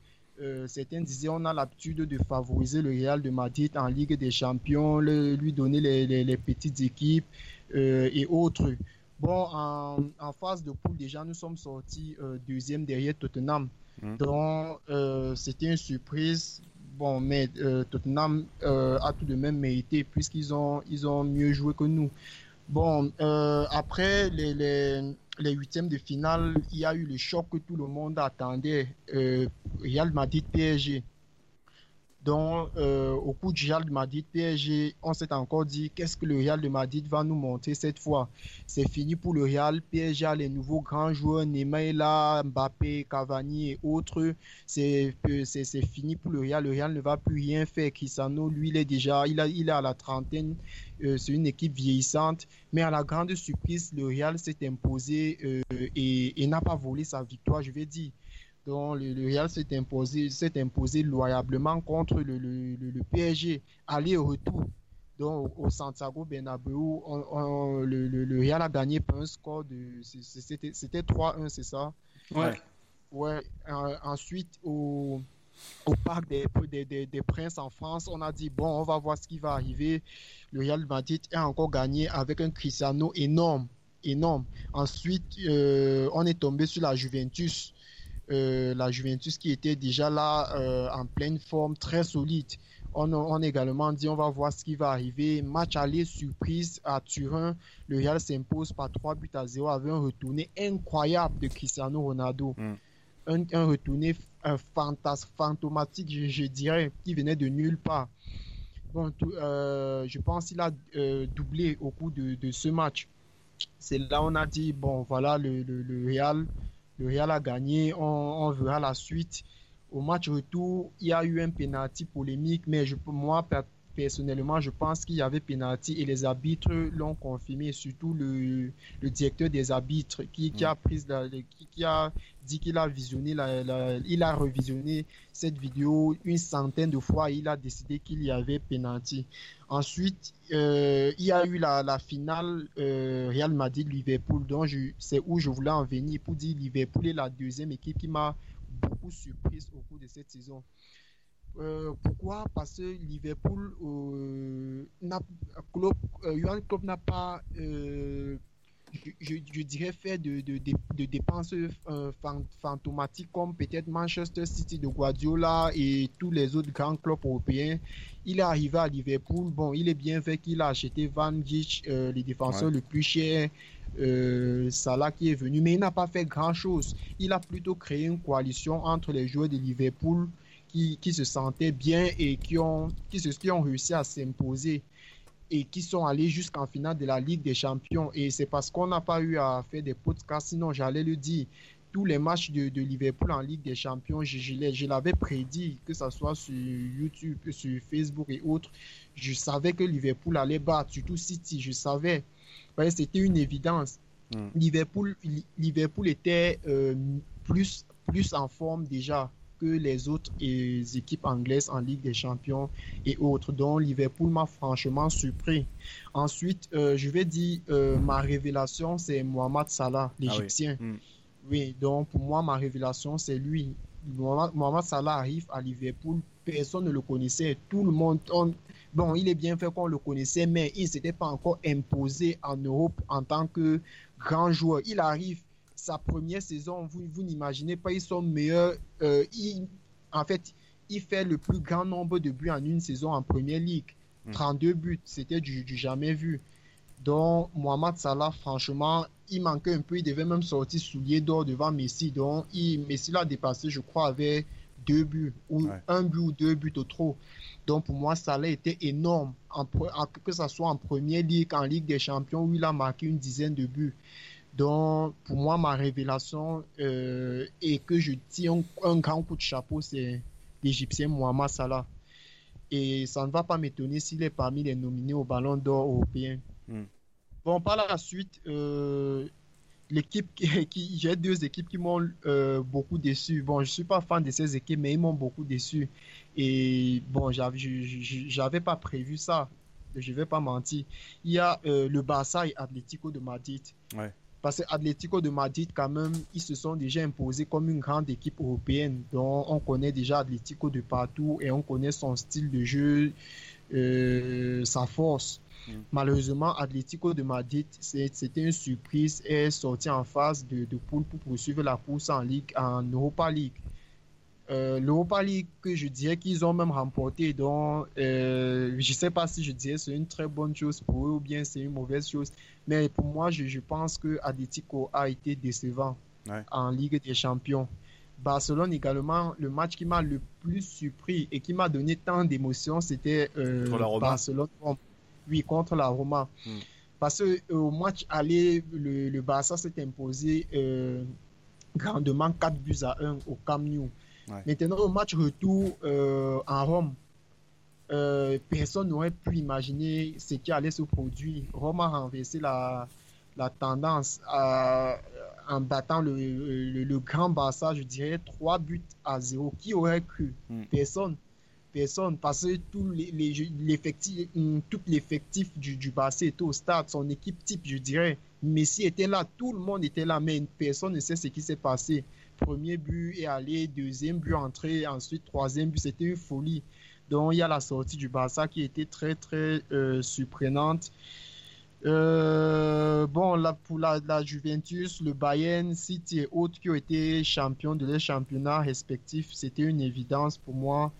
Certains disaient on a l'habitude de favoriser le Real de Madrid en Ligue des Champions, lui donner les, les, les petites équipes et autres. Bon, en, phase de poule, déjà, nous sommes sortis euh, deuxième derrière Tottenham. Mmh. Donc, euh, c'était une surprise. Bon, mais euh, Tottenham a tout de même mérité puisqu'ils ont, ils ont mieux joué que nous. Bon, après les, les, les, huitièmes de finale, il y a eu le choc que tout le monde attendait. Real Madrid-PSG. Donc, euh, au coup du Real de Madrid, PSG, on s'est encore dit qu'est-ce que le Real de Madrid va nous montrer cette fois? C'est fini pour le Real. PSG a les nouveaux grands joueurs, Neymar, Mbappé, Cavani et autres. C'est fini pour le Real. Le Real ne va plus rien faire. Cristiano, lui, il est déjà il, a, à la trentaine. Euh, c'est une équipe vieillissante. Mais à la grande surprise, le Real s'est imposé euh, et, et n'a pas volé sa victoire, je vais dire. Donc, le, Real s'est imposé, s'est imposé loyablement contre le, le, le PSG, aller et retour. Donc, au, Santiago Bernabéu, le, Real a gagné par un score de. C'était 3-1, c'est ça? Ouais. Ouais. ensuite, au, au Parc des, des, des, Princes en France, on a dit bon, on va voir ce qui va arriver. Le Real Madrid a encore gagné avec un Cristiano énorme. énorme. Ensuite, euh, on est tombé sur la Juventus. Euh, la Juventus qui était déjà là euh, en pleine forme, très solide. On, a également dit on va voir ce qui va arriver. Match aller surprise à Turin. Le Real s'impose par 3 buts à 0 avec un retourné incroyable de Cristiano Ronaldo. Mm. un, un retourné un fantomatique, je, dirais, qui venait de nulle part. Bon, euh, je pense qu'il a euh, doublé au cours de, de ce match. C'est là on a dit bon voilà le, le, le Real le Real a gagné, on, on, verra la suite. Au match retour, il y a eu un penalty polémique, mais je, moi personnellement, je pense qu'il y avait pénalty et les arbitres l'ont confirmé, surtout le, le, directeur des arbitres qui, qui a pris la, qui, qui, a dit qu'il a visionné la, il a revisionné cette vidéo une centaine de fois et il a décidé qu'il y avait pénalty. Ensuite, euh, il y a eu la, finale euh, Real Madrid-Liverpool, donc c'est où je voulais en venir pour dire Liverpool est la deuxième équipe qui m'a beaucoup surprise au cours de cette saison. Euh, pourquoi? Parce que Liverpool, Klopp, Klopp n'a pas, je, je, dirais, fait de, de, de, de dépenses euh, fantomatiques comme peut-être Manchester City de Guardiola et tous les autres grands clubs européens. Il est arrivé à Liverpool. Bon, il est bien fait qu'il a acheté Van Dijk, euh, les défenseurs ouais. le plus cher. Euh, Salah qui est venu, mais il n'a pas fait grand-chose. Il a plutôt créé une coalition entre les joueurs de Liverpool qui, qui, se sentaient bien et qui ont, qui, se, qui ont réussi à s'imposer et qui sont allés jusqu'en finale de la Ligue des Champions. Et c'est parce qu'on n'a pas eu à faire des podcasts, sinon j'allais le dire. Tous les matchs de, de, Liverpool en Ligue des Champions, je, je, je l'avais prédit, que ce soit sur YouTube, sur Facebook et autres. Je savais que Liverpool allait battre, surtout City, je savais. C'était une évidence. Mm. Liverpool, Liverpool était euh, plus, plus en forme déjà que les autres équipes anglaises en Ligue des Champions et autres, dont Liverpool m'a franchement surpris. Ensuite, euh, je vais dire, euh, ma révélation, c'est Mohamed Salah, l'Égyptien. Ah oui. Mm. oui. donc pour moi, ma révélation, c'est lui. Mohamed, Mohamed, Salah arrive à Liverpool, personne ne le connaissait, tout le monde... On... Bon, il est bien fait qu'on le connaissait, mais il ne s'était pas encore imposé en Europe en tant que grand joueur. Il arrive sa première saison, vous, vous n'imaginez pas, ils sont meilleurs. Euh, il, en fait, il fait le plus grand nombre de buts en une saison en Première Ligue. Mmh. 32 buts, c'était du, du, jamais vu. Donc, Mohamed Salah, franchement, il manquait un peu. Il devait même sortir soulier d'or devant Messi. Donc, il, Messi l'a dépassé, je crois, avec deux buts, ou ouais. un but ou deux buts au trop. Donc, pour moi, Salah était énorme, en, en, que ce soit en Première Ligue, en Ligue des Champions, où il a marqué une dizaine de buts. Donc, pour moi, ma révélation euh, et que je tire un, un, grand coup de chapeau, c'est l'Égyptien Mohamed Salah. Et ça ne va pas m'étonner s'il est parmi les nominés au Ballon d'Or européen. Mm. Bon, par la suite, euh, l'équipe qui, [LAUGHS] qui j'ai deux équipes qui m'ont euh, beaucoup déçu. Bon, je suis pas fan de ces équipes, mais ils m'ont beaucoup déçu. Et bon, j'avais, pas prévu ça. Je vais pas mentir. Il y a euh, le Barça et Atlético de Madrid. Ouais. Parce que Atlético de Madrid, quand même, ils se sont déjà imposés comme une grande équipe européenne. Donc, on connaît déjà Atlético de partout et on connaît son style de jeu, euh, sa force. Mm. Malheureusement, Atlético de Madrid, c'était une surprise et est sorti en phase de, de poule pour poursuivre la course en Ligue, en Europa League. Euh, L'Europa League que je dirais qu'ils ont même remporté, donc euh, je ne sais pas si je dirais c'est une très bonne chose pour eux ou bien c'est une mauvaise chose, mais pour moi je, je pense que Atletico a été décevant ouais. en Ligue des Champions. Barcelone également, le match qui m'a le plus surpris et qui m'a donné tant d'émotions, c'était euh, Barcelone, oui, contre la Roma. Hmm. Parce que au match aller, le, le Barça s'est imposé euh, grandement 4 buts à 1 au Camp Nou. Ouais. Maintenant, au match retour euh, en Rome, euh, personne n'aurait pu imaginer ce qui allait se produire. Rome a renversé la, la tendance à, en battant le, le, le, grand Barça, je dirais 3 buts à 0. Qui aurait cru? Mm. Personne. Personne. Parce que tout l'effectif les, du, du Barça était au stade. Son équipe type, je dirais. Messi était là, tout le monde était là, mais personne ne sait ce qui s'est passé premier but est allé, deuxième but entré, ensuite troisième but, c'était une folie. Donc il y a la sortie du Barça qui était très très euh, surprenante. Euh, bon, là, pour la, Juventus, le Bayern, City et autres qui ont été champions de leurs championnats respectifs, c'était une évidence pour moi.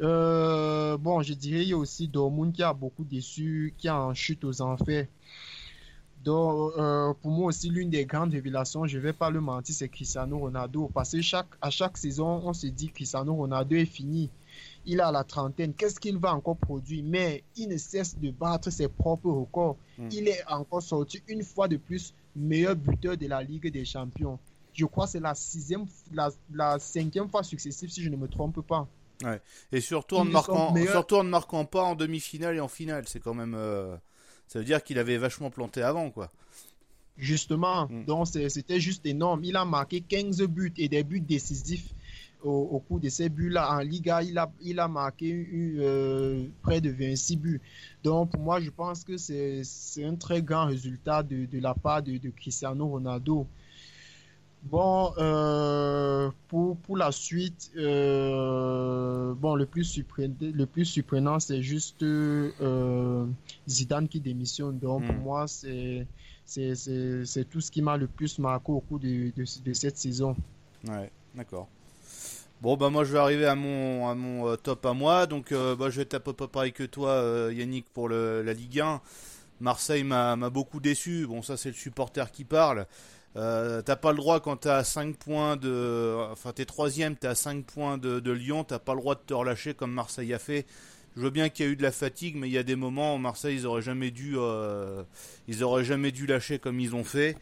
Euh, bon, je dirais il y a aussi Dortmund qui a beaucoup déçu, qui est en chute aux enfers. Donc, euh, pour moi aussi, l'une des grandes révélations, je ne vais pas le mentir, c'est Cristiano Ronaldo. Parce que chaque, à chaque saison, on se dit Cristiano Ronaldo est fini. Il a la trentaine. Qu'est-ce qu'il va encore produire? Mais il ne cesse de battre ses propres records. Hmm. Il est encore sorti une fois de plus meilleur buteur de la Ligue des Champions. Je crois que c'est la sixième, la, la cinquième fois successive, si je ne me trompe pas. Ouais. Et surtout en, ne marquant, surtout en ne marquant pas en demi-finale et en finale. C'est quand même. Euh, ça veut dire qu'il avait vachement planté avant, quoi. Justement, mm. donc c'était juste énorme. Il a marqué 15 buts et des buts décisifs au, cours de ces buts-là. En Liga, il a, il a marqué euh, près de 26 buts. Donc, pour moi, je pense que c'est un très grand résultat de, de la part de, de Cristiano Ronaldo. Bon, euh, pour, pour la suite, euh, bon, le plus surprenant, le plus surprenant c'est juste euh, Zidane qui démissionne. Donc, pour hmm. moi, c'est, c'est, tout ce qui m'a le plus marqué au cours de, de, cette saison. Ouais, d'accord. Bon, bah, moi, je vais arriver à mon, à mon top à moi. Donc, bah, je vais être à peu près pareil que toi, Yannick, pour le, la Ligue 1. Marseille m'a, m'a beaucoup déçu. Bon, ça, c'est le supporter qui parle. Euh, t'as pas le droit quand t'es à 5 points de. Enfin, t'es troisième, t'es à 5 points de, de Lyon, t'as pas le droit de te relâcher comme Marseille a fait. Je veux bien qu'il y a eu de la fatigue, mais il y a des moments où Marseille, ils auraient jamais dû, euh, ils auraient jamais dû lâcher comme ils ont fait.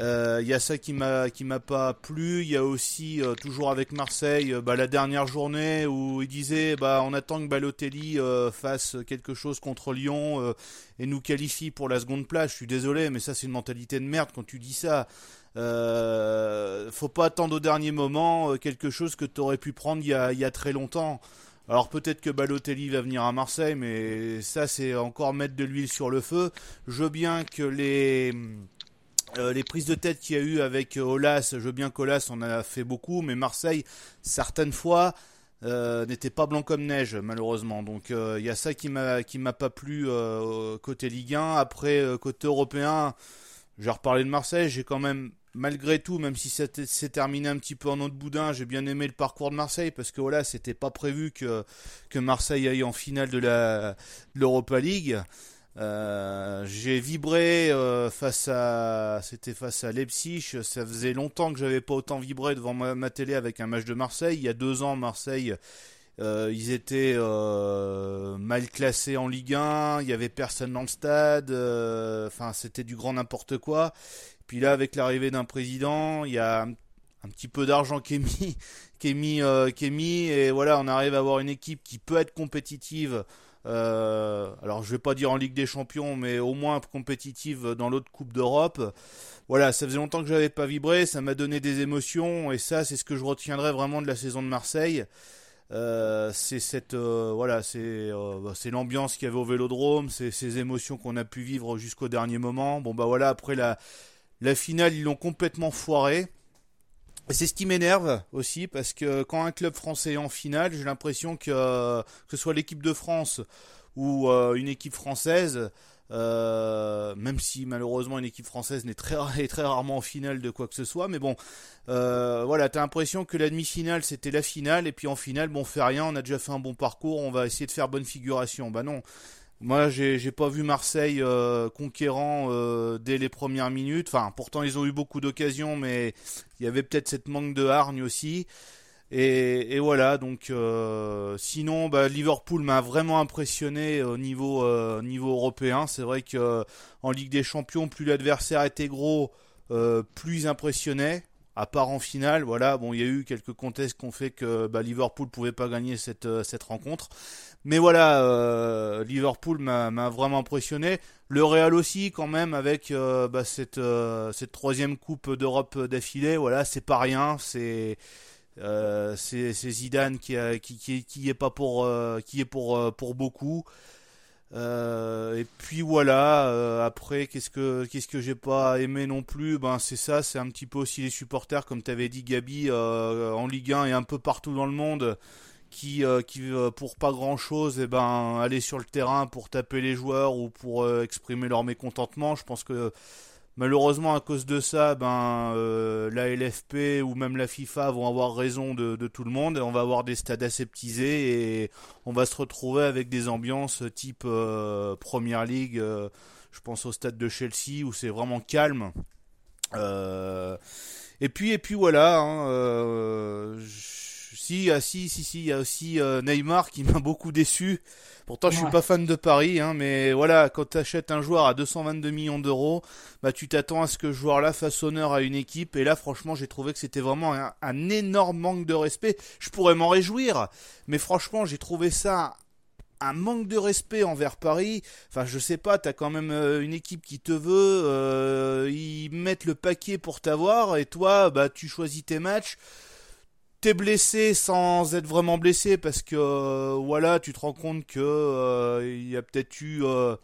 Euh, il y a ça qui m'a qui m'a pas plu. Il y a aussi euh, toujours avec Marseille, euh, bah, la dernière journée où il disait bah on attend que Balotelli fasse quelque chose contre Lyon et nous qualifie pour la seconde place. Je suis désolé, mais ça c'est une mentalité de merde quand tu dis ça. faut pas attendre au dernier moment quelque chose que tu aurais pu prendre il y a, y a très longtemps. Alors peut-être que Balotelli va venir à Marseille, mais ça c'est encore mettre de l'huile sur le feu. Je veux bien que les euh, les prises de tête qu'il y a eu avec euh, Olas, je veux bien qu'Olas en a fait beaucoup, mais Marseille, certaines fois, euh, n'était pas blanc comme neige, malheureusement. Donc il y a ça qui m'a pas plu côté Ligue 1. Après côté européen, j'ai reparlé de Marseille, j'ai quand même malgré tout, même si c'est terminé un petit peu en autre boudin, j'ai bien aimé le parcours de Marseille parce que voilà, c'était pas prévu que que Marseille aille en finale de l'Europa League. Euh, j'ai vibré euh, face à, c'était face à Leipzig. Ça faisait longtemps que j'avais pas autant vibré devant ma, télé avec un match de Marseille. Il y a deux ans, Marseille, euh, ils étaient mal classés en Ligue 1. Il y avait personne dans le stade. Enfin, c'était du grand n'importe quoi. Puis là, avec l'arrivée d'un président, il y a un, petit peu d'argent qui est mis, [LAUGHS] qui est mis, qui est mis, et voilà, on arrive à avoir une équipe qui peut être compétitive alors je vais pas dire en Ligue des Champions, mais au moins compétitive dans l'autre Coupe d'Europe. Voilà, ça faisait longtemps que j'avais pas vibré, ça m'a donné des émotions et ça c'est ce que je retiendrai vraiment de la saison de Marseille. Euh, c'est cette euh, voilà c'est bah, c'est l'ambiance qu'il y avait au Vélodrome, c'est ces émotions qu'on a pu vivre jusqu'au dernier moment. Bon bah voilà après la la finale ils l'ont complètement foiré. C'est ce qui m'énerve aussi parce que quand un club français est en finale, j'ai l'impression que que ce soit l'équipe de France ou euh, une équipe française, euh, même si malheureusement une équipe française n'est très [LAUGHS] est très rarement en finale de quoi que ce soit, mais bon, euh, voilà, t'as l'impression que la demi-finale c'était la finale et puis en finale, bon, on fait rien, on a déjà fait un bon parcours, on va essayer de faire bonne figuration. Bah non, moi, j'ai pas vu Marseille euh, conquérant euh, dès les premières minutes. Enfin, pourtant, ils ont eu beaucoup d'occasions, mais il y avait peut-être cette manque de hargne aussi. Et, voilà, donc euh, sinon, bah, Liverpool m'a vraiment impressionné au niveau, européen. C'est vrai que en Ligue des Champions, plus l'adversaire était gros, plus il impressionnait à part en finale, voilà, bon, il y a eu quelques contestes qui ont fait que bah, Liverpool pouvait pas gagner cette, euh, cette rencontre. Mais voilà, euh, Liverpool m'a vraiment impressionné. Le Real aussi, quand même, avec euh, bah, cette, cette troisième Coupe d'Europe d'affilée, voilà, c'est pas rien. C'est c'est Zidane qui, qui, qui, qui est pas pour qui est pour pour beaucoup. Euh, et puis voilà. Euh, après, qu'est-ce que qu'est-ce que j'ai pas aimé non plus? Ben c'est ça, c'est un petit peu aussi les supporters, comme t'avais dit Gabi, euh, en Ligue 1 et un peu partout dans le monde, qui qui pour pas grand chose, et eh ben aller sur le terrain pour taper les joueurs ou pour exprimer leur mécontentement. Je pense que Malheureusement, à cause de ça, ben euh, la LFP ou même la FIFA vont avoir raison de, tout le monde. On va avoir des stades aseptisés et on va se retrouver avec des ambiances type euh, Première League. Euh, Je pense au stade de Chelsea où c'est vraiment calme. et puis puis voilà. Hein, si, ah, si, si, si, il y a aussi Neymar qui [LAUGHS] m'a beaucoup déçu. Pourtant, je suis pas fan de Paris, hein, mais voilà, quand tu achètes un joueur à 222 millions d'euros, bah tu t'attends à ce que ce joueur-là fasse honneur à une équipe. Et là, franchement, j'ai trouvé que c'était vraiment un, énorme manque de respect. Je pourrais m'en réjouir, mais franchement, j'ai trouvé ça un manque de respect envers Paris. Enfin, je sais pas, t'as quand même euh, une équipe qui te veut, euh, ils mettent le paquet pour t'avoir, et toi, bah tu choisis tes matchs blessé sans être vraiment blessé parce que euh, voilà, tu te rends compte que euh, il y a peut-être eu, euh,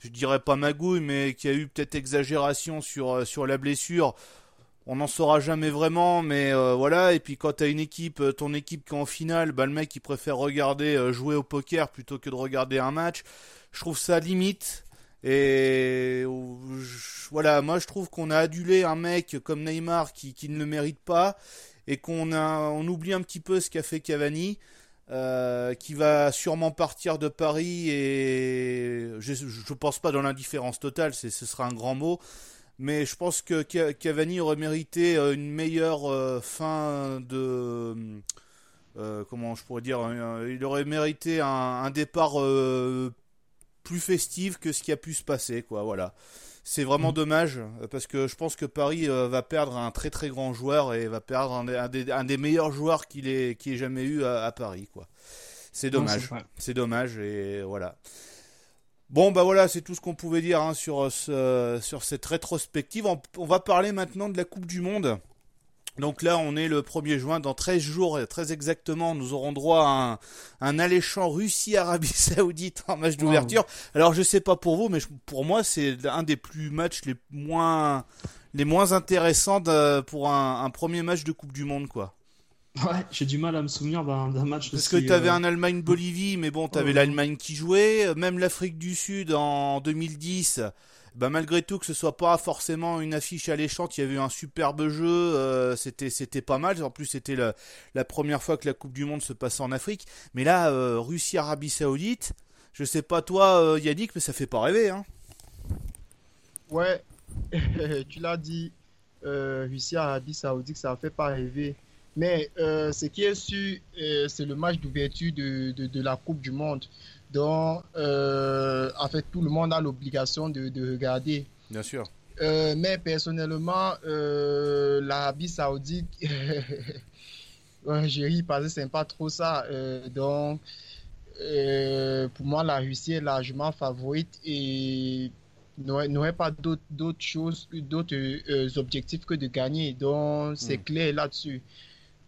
je dirais pas magouille, mais qu'il y a eu peut-être exagération sur sur la blessure. On n'en saura jamais vraiment, mais voilà. Et puis quand t'as une équipe, ton équipe qui est en finale, bah le mec il préfère regarder jouer au poker plutôt que de regarder un match. Je trouve ça limite. Et voilà, moi je trouve qu'on a adulé un mec comme Neymar qui, qui ne le mérite pas et qu'on on oublie un petit peu ce qu'a fait Cavani. Euh, qui va sûrement partir de Paris et je ne pense pas dans l'indifférence totale, ce sera un grand mot, mais je pense que Cavani aurait mérité euh, une meilleure euh, fin de comment je pourrais dire, il aurait mérité un départ plus festif que ce qui a pu se passer, quoi, voilà. C'est vraiment mm. dommage parce que je pense que Paris euh, va perdre un très très grand joueur et va perdre un, des, meilleurs joueurs qu'il ait, ait jamais eu à, Paris. quoi. C'est dommage. C'est dommage et voilà. Bon bah voilà, c'est tout ce qu'on pouvait dire hein, sur, ce, sur cette rétrospective. on, va parler maintenant de la Coupe du Monde. Donc là, on est le 1er juin. Dans 13 jours, très exactement, nous aurons droit à un, alléchant Russie-Arabie [LAUGHS] Saoudite en match d'ouverture. Alors, je sais pas pour vous, mais pour moi, c'est un des plus matchs les moins, les moins intéressants pour un, premier match de Coupe du Monde, quoi. Ouais, j'ai du mal à me souvenir d'un match. Parce que tu avais euh, un Allemagne-Bolivie, mais bon, tu avais l'Allemagne qui jouait. Même l'Afrique du Sud en 2010 bah malgré tout que ce soit pas forcément une affiche alléchante, il y avait eu un superbe jeu, euh, c'était c'était pas mal. En plus c'était la, première fois que la Coupe du Monde se passait en Afrique. Mais là, euh, Russie Arabie Saoudite, je sais pas toi euh, Yannick, mais ça fait pas rêver, hein. Ouais, [LAUGHS] tu l'as dit, Russie Arabie Saoudite, ça fait pas rêver. Mais ce qui est sûr, c'est le match d'ouverture de, de, de, la Coupe du Monde. Donc, euh, en fait, tout le monde a l'obligation de, regarder. Bien sûr. Euh, mais personnellement, euh, l'Arabie Saoudite, j'ai ri parce que c'est pas trop ça. donc, pour moi, la Russie est largement favorite et n'aurait pas d'autres choses, d'autres objectifs que de gagner. Donc, c'est hmm. clair là-dessus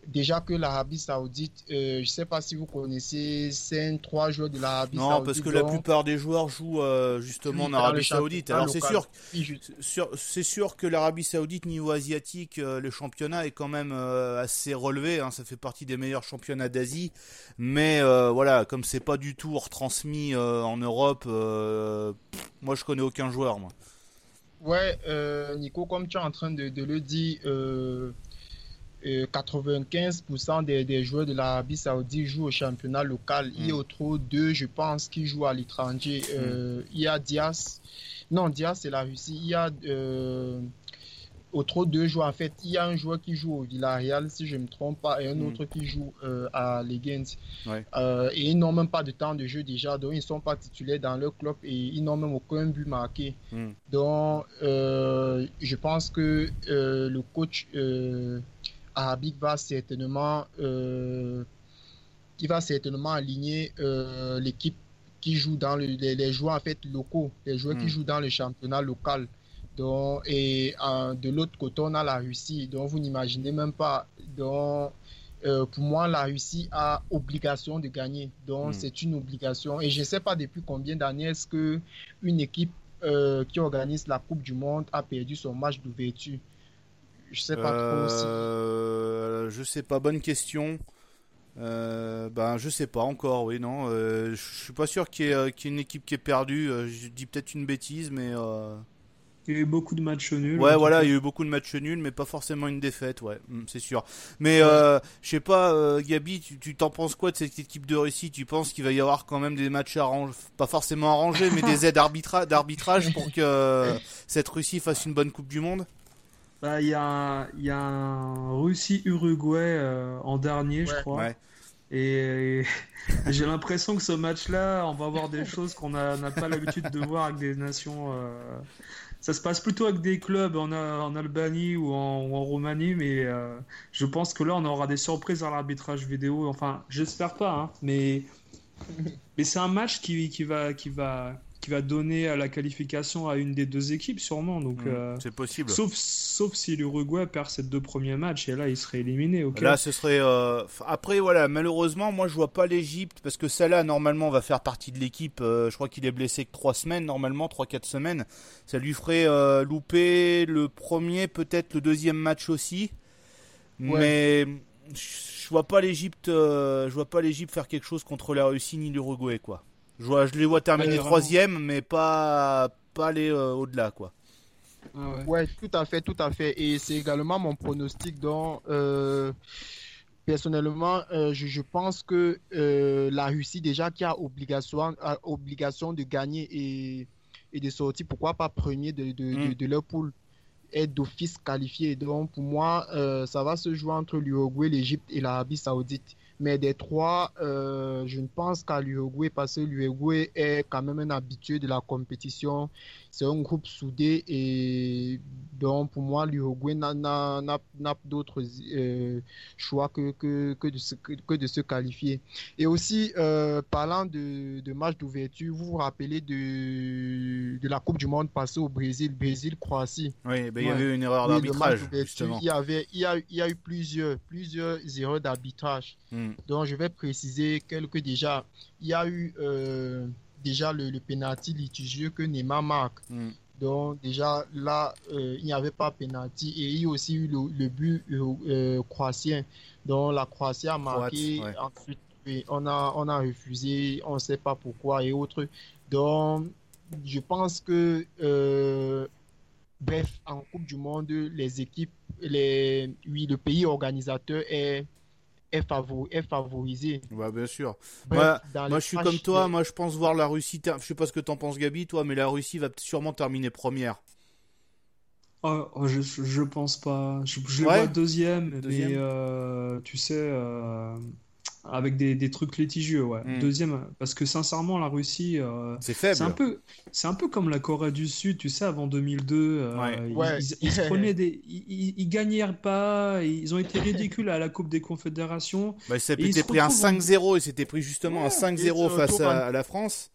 déjà que l'Arabie Saoudite, euh, je ne sais pas si vous connaissez, c'est trois joueurs de l'Arabie Saoudite. Non, parce que la plupart des joueurs jouent euh, justement en Arabie Saoudite. Alors c'est sûr, c'est sûr que l'Arabie Saoudite niveau asiatique, euh, le championnat est quand même assez relevé. Hein, ça fait partie des meilleurs championnats d'Asie, mais voilà, comme c'est pas du tout retransmis en Europe, moi je connais aucun joueur. Moi. Ouais, Nico, comme tu es en train de, de le dire 95% des, des, joueurs de l'Arabie Saoudite jouent au championnat local. Il y a mm. autre deux, je pense, qui jouent à l'étranger. Mm. Euh, il y a Diaz. Non, Diaz, c'est la Russie. Il y a euh, autre deux joueurs. En fait, il y a un joueur qui joue au Villarreal, si je ne me trompe pas, et un mm. autre qui joue euh, à Legends. et ils n'ont même pas de temps de jeu déjà, donc ils ne sont pas titulaires dans leur club et ils n'ont même aucun but marqué. Donc, je pense que le coach Arabic va certainement, euh, qui va certainement aligner euh, l'équipe qui joue dans le, les, joueurs en fait locaux, les joueurs qui hmm. jouent dans le championnat local. Donc, et de l'autre côté, on a la Russie. Donc, vous n'imaginez même pas. Donc, euh, pour moi, la Russie a obligation de gagner. Donc, hmm. c'est une obligation. Et je ne sais pas depuis combien d'années est-ce que une équipe qui organise la Coupe du Monde a perdu son match d'ouverture. Je sais pas trop aussi. Euh, je sais pas, bonne question. Euh, ben je sais pas encore, oui non. Euh, je suis pas sûr qu'il y, ait une équipe qui est perdue. je dis peut-être une bêtise, mais Il y a eu beaucoup de matchs nuls. Ouais, voilà, il y a eu beaucoup de matchs nuls, mais pas forcément une défaite, ouais, mm, c'est sûr. Mais euh, je sais pas, euh, Gabi, tu t'en penses quoi de cette équipe de Russie? Tu penses qu'il va y avoir quand même des matchs arrangés, pas forcément arrangés, mais des [LAUGHS] aides d'arbitrage pour que euh, cette Russie fasse une bonne Coupe du Monde? Bah, il y a, y a un Russie-Uruguay en dernier, je crois. Ouais. Et, j'ai l'impression que ce match-là, on va voir des choses qu'on n'a pas l'habitude de voir avec des nations ça se passe plutôt avec des clubs en, en Albanie ou en, Roumanie, mais euh, je pense que là, on aura des surprises à l'arbitrage vidéo. Enfin, j'espère pas, hein, mais, mais c'est un match qui, qui, va, qui, va, qui va donner à la qualification à une des deux équipes sûrement. Donc, mmh, euh, c'est possible. Sauf, sauf si l'Uruguay perd ses deux premiers matchs et là il serait éliminé. Là ce serait. Euh, après voilà, malheureusement moi je vois pas l'Égypte parce que Salah normalement va faire partie de l'équipe. Euh, je crois qu'il est blessé que trois semaines normalement, trois quatre semaines. Ça lui ferait louper le premier, peut-être le deuxième match aussi. Mais je vois pas l'Égypte, je vois pas l'Égypte faire quelque chose contre la Russie ni l'Uruguay quoi. Je, vois, je les vois terminer troisième, mais pas, pas aller euh, au-delà, quoi. Ah ouais. tout à fait, tout à fait. Et c'est également mon pronostic dont, euh, personnellement, euh, je, pense que la Russie, déjà, qui a obligation, obligation de gagner et, et de sortir, pourquoi pas premier de, de, de, hmm. leur poule, est d'office qualifié. Donc, pour moi, ça va se jouer entre l'Uruguay, l'Égypte et l'Arabie Saoudite. Mais des trois, euh, je ne pense qu'à l'Uruguay parce que l'Uruguay est quand même un habitué de la compétition. C'est un groupe soudé et donc pour moi, l'Uruguay n'a d'autres euh, choix que, que, que, de se, que, de se qualifier. Et aussi, euh, parlant de, de match d'ouverture, vous vous rappelez de, de la Coupe du Monde passée au Brésil, Brésil-Croatie. Oui, ben, il y avait une erreur d'arbitrage. Il y, avait, il, y a, il y a eu plusieurs, plusieurs erreurs d'arbitrage. Hmm. Donc, je vais préciser quelques déjà. Il y a eu euh, déjà le, le penalty litigieux que Neymar marque. Hmm. Donc, déjà là, euh, il n'y avait pas penalty. Et il y a aussi eu le, but euh, croatien. Donc, la Croatie a marqué. Ensuite, on a, on a refusé. On ne sait pas pourquoi et autres. Donc, je pense que. Bref, en Coupe du Monde, les équipes, les, oui, le pays organisateur est est, favorisé. Ouais, bien sûr. moi, je suis comme toi. Moi, je pense voir la Russie. Je sais pas ce que t'en penses, Gabi, toi, mais la Russie va sûrement terminer première. Oh, oh je, je pense pas. Je, je vois deuxième, mais euh, tu sais, euh, avec des, des, trucs litigieux, ouais. Hmm. Deuxième, parce que sincèrement, la Russie, euh, c'est faible. C'est un peu, c'est un peu comme la Corée du Sud, tu sais, avant 2002, euh, Ils, se [LAUGHS] prenaient des, ils, gagnaient pas, ils ont été ridicules à la Coupe des Confédérations. [LAUGHS] Bah, ils s'étaient pris un 5-0, ils s'étaient pris justement un 5-0 face à, la France.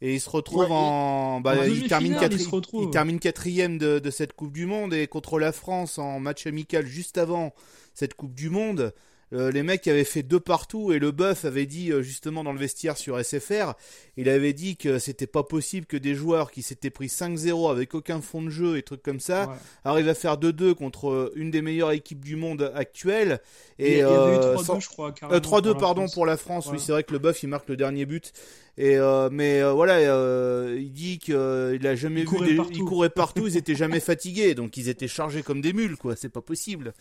Et ils se retrouvent en. Bah, ils, terminent ils, terminent quatrième de, de cette Coupe du Monde et contre la France en match amical juste avant cette Coupe du Monde. Euh, les mecs avaient fait deux partout et le bœuf avait dit euh, justement dans le vestiaire sur SFR, il avait dit que c'était pas possible que des joueurs qui s'étaient pris 5-0 avec aucun fond de jeu et trucs comme ça arrivent à faire 2-2 contre euh, une des meilleures équipes du monde actuelle. Et, il y avait 3-2 je crois. 3-2 pardon pour la France. Oui c'est vrai que le bœuf il marque le dernier but. Et mais voilà, il dit qu'il a jamais vu, courait partout. ils couraient partout, ils étaient jamais fatigués, donc ils étaient chargés comme des mules quoi. C'est pas possible.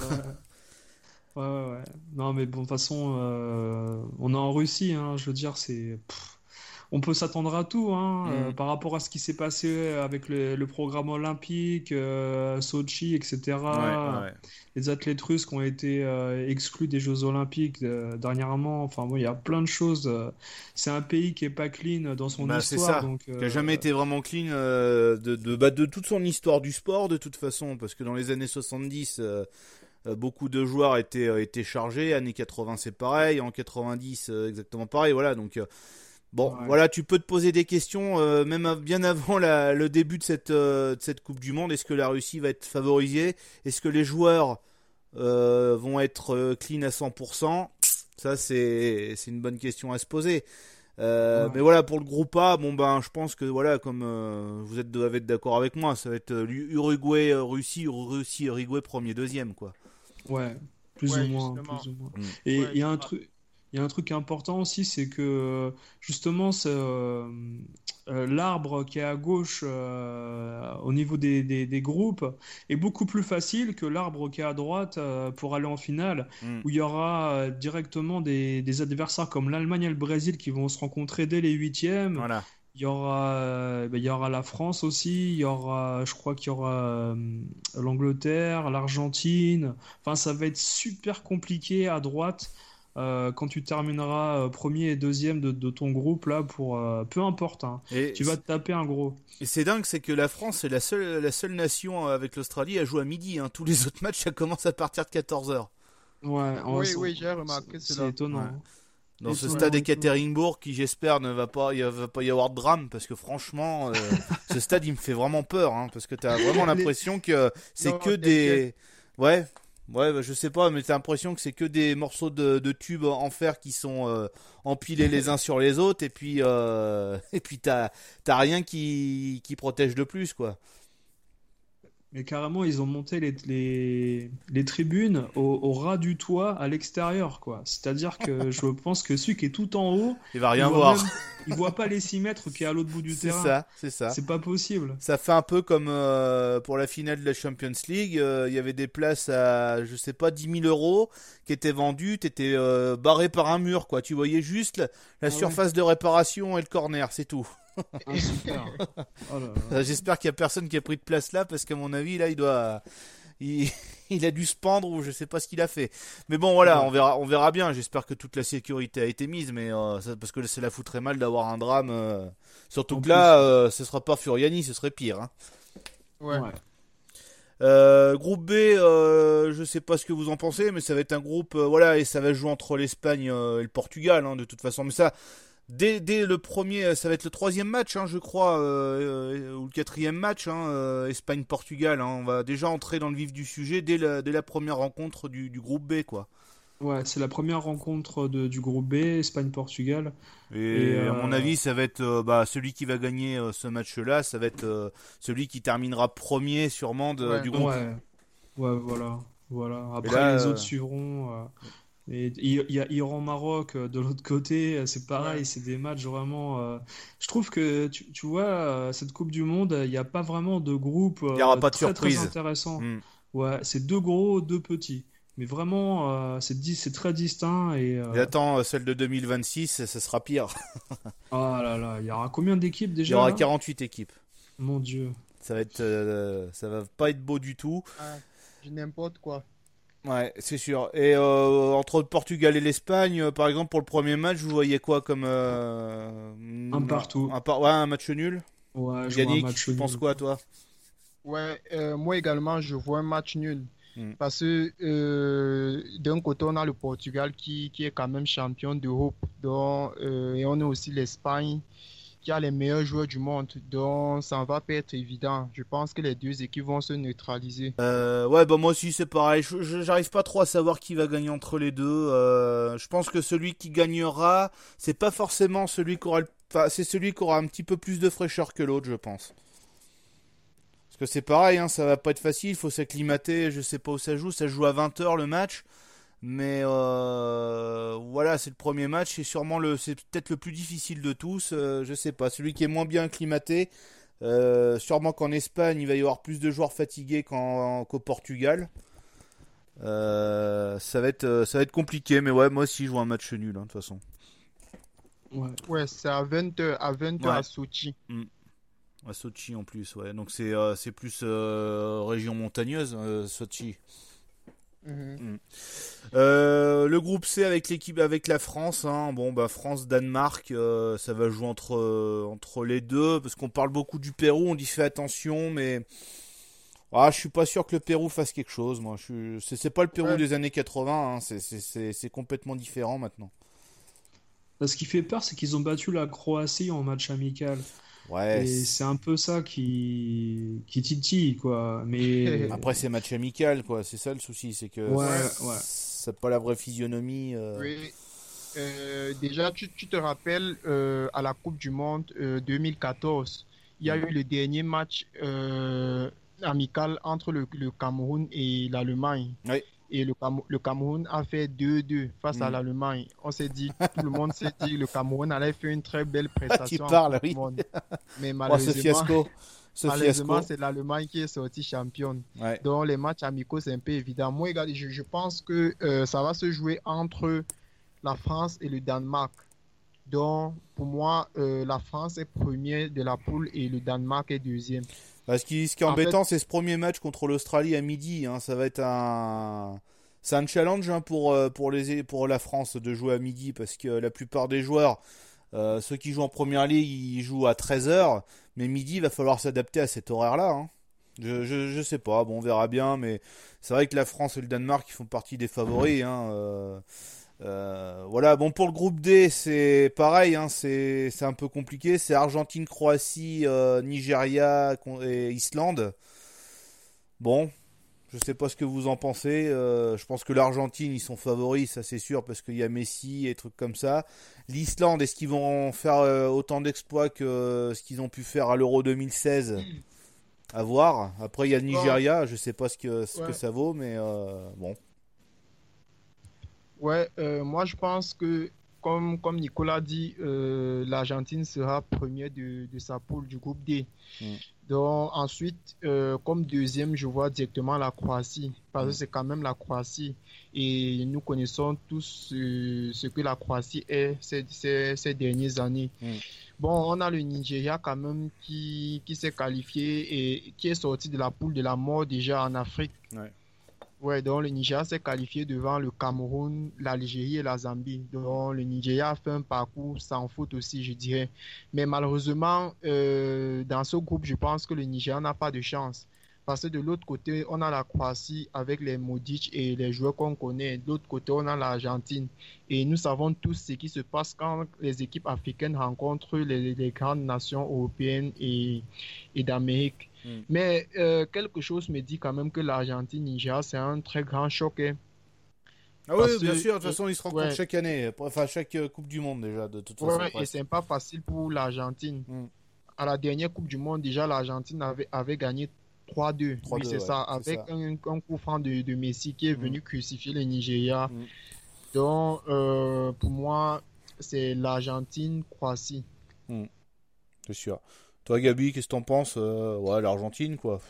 Ouais, ouais, Non, mais bon, de toute façon, euh, on est en Russie, hein, je veux dire, c'est. On peut s'attendre à tout, hein, euh, mm. par rapport à ce qui s'est passé avec le, programme olympique, euh, Sochi, etc. Les athlètes russes qui ont été exclus des Jeux olympiques dernièrement. Enfin, bon, il y a plein de choses. C'est un pays qui est pas clean dans son bah, histoire. Ça. qui a jamais été vraiment clean de, de, bah, de toute son histoire du sport, de toute façon, parce que dans les années 70 euh, beaucoup de joueurs étaient, euh, étaient chargés. Années 80, c'est pareil. En 90, euh, exactement pareil. Voilà, donc. Bon, voilà, tu peux te poser des questions, même bien avant le début de cette, de cette Coupe du Monde. Est-ce que la Russie va être favorisée? Est-ce que les joueurs vont être clean à 100% Ça, c'est une bonne question à se poser. Mais voilà, pour le groupe A, bon ben, je pense que voilà, comme vous êtes, devez être d'accord avec moi, ça va être Uruguay, Russie, Russie, Uruguay premier, deuxième, quoi. Ouais, plus ou moins. Plus ou moins. Et il y a un truc. il y a un truc important aussi, c'est que justement, l'arbre qui est à gauche au niveau des, des, groupes est beaucoup plus facile que l'arbre qui est à droite pour aller en finale, mm. où il y aura directement des, des adversaires comme l'Allemagne et le Brésil qui vont se rencontrer dès les huitièmes. Voilà. Il y aura, euh, ben, il y aura la France aussi. Il y aura, je crois qu'il y aura euh, l'Angleterre, l'Argentine. Enfin, ça va être super compliqué à droite euh, quand tu termineras premier et deuxième de, ton groupe là pour peu importe. Hein. tu vas te taper un gros. Et c'est dingue, c'est que la France est la seule, la seule nation avec l'Australie à jouer à midi. Hein. Tous les [LAUGHS] autres matchs, ça commence à partir de 14 h Ouais, oui, oui, j'ai remarqué. C'est étonnant dans ce stade Ekaterinbourg qui j'espère ne va pas il va pas y avoir de drame parce que franchement euh, [LAUGHS] ce stade il me fait vraiment peur hein, parce que tu as vraiment [LAUGHS] l'impression que c'est que des ouais ouais bah, je sais pas mais tu as l'impression que c'est que des morceaux de, de, tubes en fer qui sont euh, empilés les uns sur les autres et puis euh, [LAUGHS] et puis t'as t'as rien qui qui protège de plus quoi mais carrément, ils ont monté les, les, les tribunes au, ras du toit à l'extérieur, quoi. C'est-à-dire que [LAUGHS] je pense que celui qui est tout en haut, il va rien voir. il voit pas les 6 mètres qui est à l'autre bout du terrain. C'est ça, c'est ça. C'est pas possible. Ça fait un peu comme euh, pour la finale de la Champions League. Euh, il y avait des places à, je sais pas, 10 000 euros qui étaient vendues. T'étais euh, barré par un mur, quoi. Tu voyais juste la, ah surface de réparation et le corner, c'est tout. Ah, [LAUGHS] oh euh, j'espère qu'il y a personne qui a pris de place là parce qu'à mon avis là il doit il, [LAUGHS] a dû se pendre ou je sais pas ce qu'il a fait. Mais bon voilà, on verra on verra bien. J'espère que toute la sécurité a été mise mais euh, parce que c'est la foutrait mal d'avoir un drame euh, surtout que là ce sera pas Furiani, ce serait pire hein. Ouais. groupe B, je sais pas ce que vous en pensez, mais ça va être un groupe, voilà, et ça va jouer entre l'Espagne et le Portugal, hein, de toute façon. Mais ça, Dès, le premier, ça va être le troisième match, hein, je crois, euh, ou le quatrième match, hein, euh, Espagne-Portugal. Hein. on va déjà entrer dans le vif du sujet dès la, dès la première rencontre du, groupe B, quoi. Ouais, c'est la première rencontre du groupe B, Espagne-Portugal. Et, à mon euh, avis, ça va être bah, celui qui va gagner ce match-là, ça va être celui qui terminera premier sûrement du groupe. Ouais, ouais voilà. Voilà. Après, les autres suivront. Et il y a Iran-Maroc euh, de l'autre côté, euh, c'est pareil, c'est des matchs vraiment. Euh, je trouve que tu, tu, vois, cette Coupe du Monde, il n'y a pas vraiment de groupe il y aura pas de très, surprise. très intéressant. Hmm. Ouais, c'est deux gros, deux petits. Mais vraiment, c'est c'est très distinct. Et, et, attends, celle de 2026, ça sera pire. [LAUGHS] ah là là, il y aura combien d'équipes déjà Il y aura 48 équipes. Mon Dieu. Ça va être, ça va pas être beau du tout. Ah, n'importe quoi. Ouais, c'est sûr. Et euh, entre le Portugal et l'Espagne, euh, par exemple, pour le premier match, vous voyez quoi comme euh, un partout un Ouais, un match nul? Ouais, je Yannick, tu penses quoi, toi? Ouais, moi également, je vois un match nul. Hmm. Parce que d'un côté, on a le Portugal qui, qui est quand même champion d'Europe, et on a aussi l'Espagne qui a les meilleurs joueurs du monde. Donc, ça va pas être évident. Je pense que les deux équipes vont se neutraliser. Euh, ouais, bah moi aussi, c'est pareil. J'arrive pas trop à savoir qui va gagner entre les deux. Euh, je pense que celui qui gagnera, c'est pas forcément celui qui aura c'est celui qui aura un petit peu plus de fraîcheur que l'autre, je pense. Parce que c'est pareil, hein, ça va pas être facile, il faut s'acclimater, je sais pas où ça joue, ça joue à 20h le match. Mais euh, voilà, c'est le premier match, c'est sûrement le, c'est peut-être le plus difficile de tous. Euh, je sais pas, celui qui est moins bien acclimaté. Euh, sûrement qu'en Espagne, il va y avoir plus de joueurs fatigués qu'au Portugal. ça va être, ça va être compliqué, mais ouais, moi aussi, je vois un match nul, hein, de toute façon. Ouais, ouais c'est à 20h à, 20 à Sochi. Mm. À Sochi en plus, ouais. Donc c'est, c'est plus région montagneuse, Sochi. Mhm. Mm. Euh, le groupe C avec l'équipe avec la France, hein. bon bah France Danemark, euh, ça va jouer entre euh, entre les deux parce qu'on parle beaucoup du Pérou, on dit fais attention, mais ah, je suis pas sûr que le Pérou fasse quelque chose. Moi, je c'est pas le Pérou des années 80, hein. c'est complètement différent maintenant. Ce qui fait peur, c'est qu'ils ont battu la Croatie en match amical. Ouais. Et c'est un peu ça qui, qui titille, quoi. Mais... [LAUGHS] Après, c'est match amical, quoi. C'est ça le souci, c'est que ouais, ouais. ça pas la vraie physionomie. Euh. Oui. Euh, déjà, tu, tu, te rappelles euh, à la Coupe du Monde 2014, il y a eu le dernier match amical entre le, le Cameroun et l'Allemagne. Oui. Et le, le Cameroun a fait 2-2 face à mm. l'Allemagne. On s'est dit, [LAUGHS] tout le monde s'est dit, le Cameroun allait faire une très belle [LAUGHS] prestation. tu parles, oui. [LAUGHS] Mais malheureusement, malheureusement c'est l'Allemagne qui est sortie championne. Donc les matchs amicaux, c'est un peu évident. Moi, je, je pense que euh, ça va se jouer entre la France et le Danemark. Donc, pour moi, euh, la France est première de la poule et le Danemark est deuxième. Bah, ce, qui, est embêtant, c'est ce premier match contre l'Australie à midi. Hein. Ça va être un, c'est un challenge hein, pour, euh, pour, les, pour la France de jouer à midi parce que la plupart des joueurs, euh, ceux qui jouent en première ligue, ils jouent à 13h. Mais midi, il va falloir s'adapter à cet horaire-là. Hein. Je, je, sais pas, bon, on verra bien. Mais c'est vrai que la France et le Danemark, ils font partie des favoris. Hein. Euh, voilà, bon pour le groupe D, c'est pareil, hein, c'est un peu compliqué. C'est Argentine, Croatie, euh, Nigeria et Islande. Bon, je sais pas ce que vous en pensez. Euh, je pense que l'Argentine, ils sont favoris, ça c'est sûr, parce qu'il y a Messi et trucs comme ça. L'Islande, est-ce qu'ils vont faire autant d'exploits que ce qu'ils ont pu faire à l'Euro 2016 À voir. Après, il y a le Nigeria, je sais pas ce que, ce que ça vaut, mais bon. Ouais, euh, moi je pense que, comme, comme Nicolas dit, euh, l'Argentine sera première de, de, sa poule du groupe D. Mm. Donc ensuite, euh, comme deuxième, je vois directement la Croatie, parce que mm. c'est quand même la Croatie. Et nous connaissons tous ce, que la Croatie est ces, ces, ces dernières années. Mm. Bon, on a le Nigeria quand même qui, qui s'est qualifié et qui est sorti de la poule de la mort déjà en Afrique. Ouais. Ouais, donc le Nigeria s'est qualifié devant le Cameroun, l'Algérie et la Zambie. Donc le Nigeria a fait un parcours sans faute aussi, je dirais. Mais malheureusement, euh, dans ce groupe, je pense que le Nigeria n'a pas de chance. Parce que de l'autre côté, on a la Croatie avec les Modic et les joueurs qu'on connaît. De l'autre côté, on a l'Argentine. Et nous savons tous ce qui se passe quand les équipes africaines rencontrent les, grandes nations européennes et, et d'Amérique. Hmm. Mais euh, quelque chose me dit quand même que l'Argentine-Nigeria, c'est un très grand choc. Hein. Ah oui, bien sûr, de toute façon, ils se rencontrent chaque année, enfin chaque euh, Coupe du Monde déjà, de toute façon. et c'est pas facile pour l'Argentine. Hmm. À la dernière Coupe du Monde, déjà, l'Argentine avait, avait gagné 3-2. Oui, c'est ça. Avec Un, coup franc de, Messi qui est mm. venu crucifier le Nigeria. Mm. Donc, euh, pour moi, c'est l'Argentine, Croatie. Mm. C'est sûr. Toi, Gabi, qu'est-ce que t'en penses euh, Ouais, l'Argentine, quoi.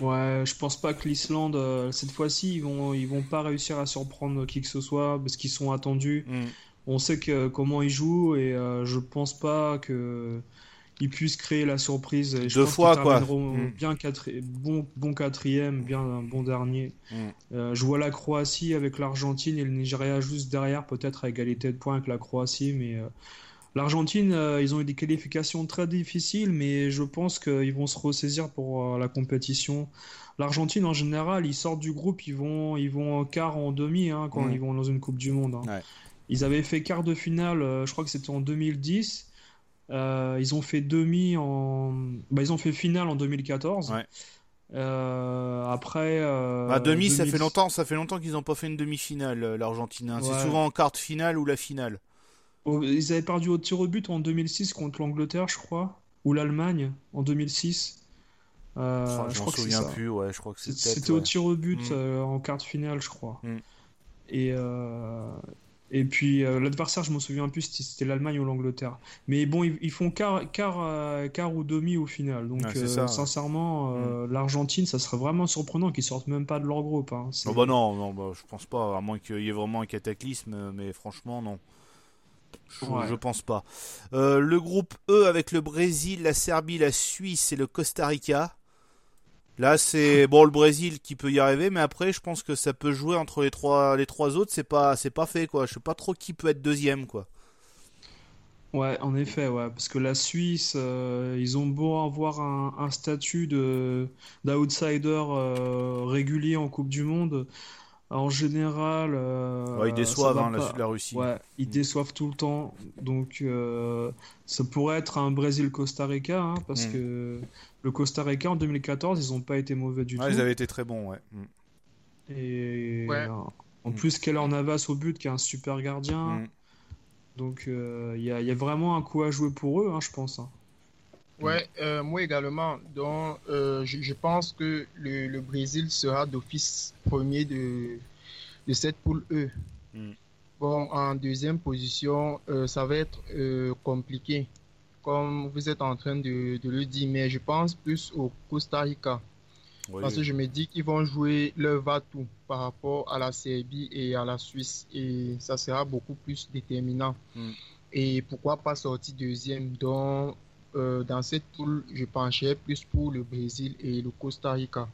Ouais, je pense pas que l'Islande, euh, cette fois-ci, ils vont, ils vont pas réussir à surprendre qui que ce soit parce qu'ils sont attendus. On sait que, comment ils jouent et je pense pas que ils puissent créer la surprise. Et Deux fois, quoi. Mm. Bien bon, bon quatrième, bien un bon dernier. Mm. Euh, je vois la Croatie avec l'Argentine et le Nigeria juste derrière, peut-être à égalité de points avec la Croatie, mais euh, l'Argentine, euh, ils ont eu des qualifications très difficiles, mais je pense qu'ils vont se ressaisir pour la compétition. L'Argentine, en général, ils sortent du groupe, ils vont, ils vont en quart, en demi, hein, quand mm. ils vont dans une Coupe du Monde. Hein. Ils avaient fait quart de finale, je crois que c'était en 2010. Euh, ils ont fait demi en. Bah, ils ont fait finale en 2014. Euh, après. Euh, bah, demi, ça fait longtemps, ça fait longtemps qu'ils n'ont pas fait une demi-finale, l'Argentine. Hein. C'est souvent en quart finale ou la finale. Ils avaient perdu au tir au but en 2006 contre l'Angleterre, je crois, ou l'Allemagne en 2006. Euh, je, je crois souviens plus, ouais, je crois que c'était au tir au but mm. en quart finale, je crois. Mm. Et, et puis euh, l'adversaire, je me souviens plus si c'était l'Allemagne ou l'Angleterre. Mais bon, ils, font quart, quart, euh, quart, ou demi au final. Donc euh, sincèrement, mm. l'Argentine, ça serait vraiment surprenant qu'ils sortent même pas de leur groupe. Hein. Oh, bah non, non bah, je pense pas, à moins qu'il y ait vraiment un cataclysme, mais franchement, non. Je, je pense pas. le groupe E avec le Brésil, la Serbie, la Suisse et le Costa Rica. Là, c'est [LAUGHS] bon le Brésil qui peut y arriver, mais après, je pense que ça peut jouer entre les trois, les trois autres. C'est pas, c'est pas fait quoi. Je sais pas trop qui peut être deuxième quoi. Ouais, en effet, ouais, parce que la Suisse, euh, ils ont beau avoir un, statut de d'outsider euh, régulier en Coupe du Monde. En général, euh, ils déçoivent hein, la, Russie. Ouais, ils mm. déçoivent tout le temps. Donc, ça pourrait être un Brésil-Costa Rica, hein, parce mm. que le Costa Rica en 2014, ils n'ont pas été mauvais du tout. Ils avaient été très bons, ouais. Mm. Et en plus, Keller Navas au but, qui est un super gardien. Donc euh, il y, a vraiment un coup à jouer pour eux, hein, je pense. Ouais, euh, moi également. Donc, euh, je, pense que le, Brésil sera d'office premier de, de cette poule E. Mm. Bon, en deuxième position, euh, ça va être compliqué, comme vous êtes en train de, de le dire, mais je pense plus au Costa Rica. Oui. Parce que je me dis qu'ils vont jouer leur va-tout par rapport à la Serbie et à la Suisse. Et ça sera beaucoup plus déterminant. Mm. Et pourquoi pas sortir deuxième? Donc, euh, dans cette poule, je penchais plus pour le Brésil et le Costa Rica.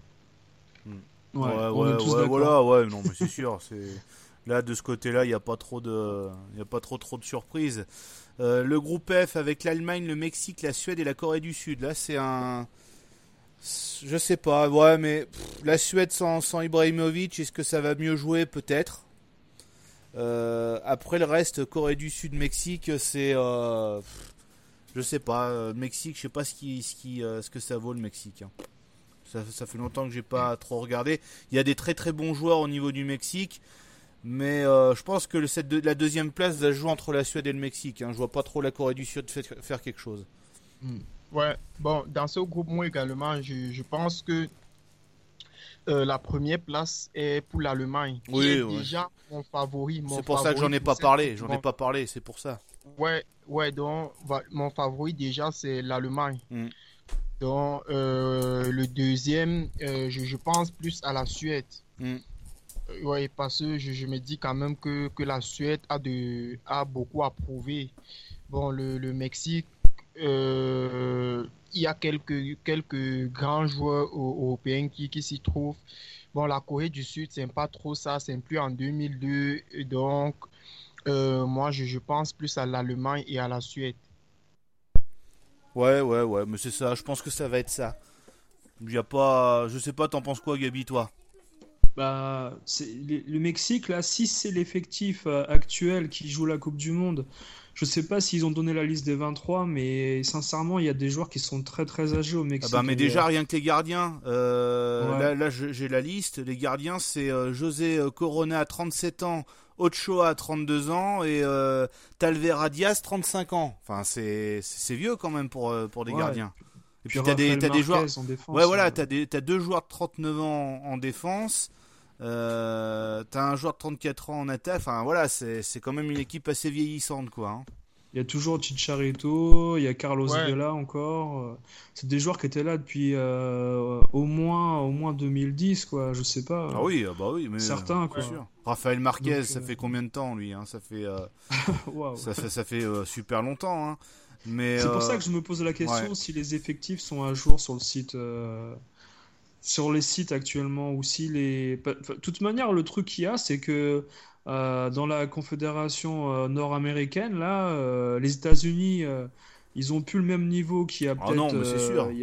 Ouais, on ouais, est tous ouais, d'accord. voilà, ouais, non, mais c'est sûr, c'est là de ce côté-là, il n'y a pas trop de, il y a pas trop trop de surprises. Euh, le groupe F avec l'Allemagne, le Mexique, la Suède et la Corée du Sud. Là, c'est un, je sais pas, ouais, mais pff, la Suède sans, sans Ibrahimovic, est-ce que ça va mieux jouer? Peut-être. Euh, après le reste, Corée du Sud, Mexique, c'est, euh, pff, je sais pas, euh, Mexique, je sais pas ce qui, ce qui, euh, ce que ça vaut le Mexique. hein. Ça, ça fait longtemps que j'ai pas trop regardé. Il y a des très très bons joueurs au niveau du Mexique, mais euh, je pense que cette de- la deuxième place va jouer entre la Suède et le Mexique. Hein. Je vois pas trop la Corée du Sud fait- faire quelque chose. Ouais, bon, dans ce groupe, moi également, je, je pense que euh, la première place est pour l'Allemagne. qui Oui, est ouais. déjà mon favori. C'est pour ça que j'en ai pas parlé. J'en ai pas parlé. C'est pour ça. Ouais, ouais, donc va- mon favori déjà c'est l'Allemagne. Mm. Donc euh, le deuxième, euh, je, je pense plus à la Suède. Mm. Euh, Ouais, parce que je, je me dis quand même que, que la Suède a, de, a beaucoup à prouver. Bon, le, le Mexique, euh, il y a quelques, quelques grands joueurs eu- européens qui, qui s'y trouvent. Bon, la Corée du Sud, c'est pas trop ça, c'est plus en 2002. et Donc, euh, moi, je, je pense plus à l'Allemagne et à la Suède. Ouais, ouais, ouais. Mais c'est ça. Je pense que ça va être ça. Il y a pas. Je sais pas. T'en penses quoi, Gabi, toi? Bah, c'est le le Mexique, là, si c'est l'effectif euh, actuel qui joue la Coupe du Monde, je sais pas s'ils ont donné la liste des 23, mais sincèrement, il y a des joueurs qui sont très très âgés au Ah Mexique. bah mais déjà euh, rien que les gardiens. euh, Ouais. Là, là j'ai la liste. Les gardiens c'est José Corona 37 ans, Ochoa 32 ans et euh, Talvera Diaz 35 ans. Enfin c'est vieux quand même pour euh, pour des Ouais. gardiens. Et puis puis t'as des t'as des joueurs. Défense, Ouais voilà euh, t'as deux joueurs de 39 ans en, en défense. Euh, t'as un joueur de 34 ans en attaque. Enfin voilà c'est c'est quand même une équipe assez vieillissante quoi. hein. Il y a toujours Chicharito, il y a Carlos Ouais. Vela encore. C'est des joueurs qui étaient là depuis euh, au moins au moins 2010, quoi. Je sais pas. Ah oui ah bah oui mais Certains, euh, quoi. sûr. Raphaël Marquez Donc, ça euh, fait combien de temps lui hein? Ça fait euh, [LAUGHS] ça fait ça fait euh, super longtemps hein. Mais C'est pour ça que je me pose la question ouais. si les effectifs sont à jour sur le site, euh, sur les sites actuellement, ou si les. enfin, toute manière, le truc qu'il y a, c'est que euh, dans la confédération euh, nord-américaine, là, euh, les États-Unis, ils ont plus le même niveau qu'il y a Ah peut-être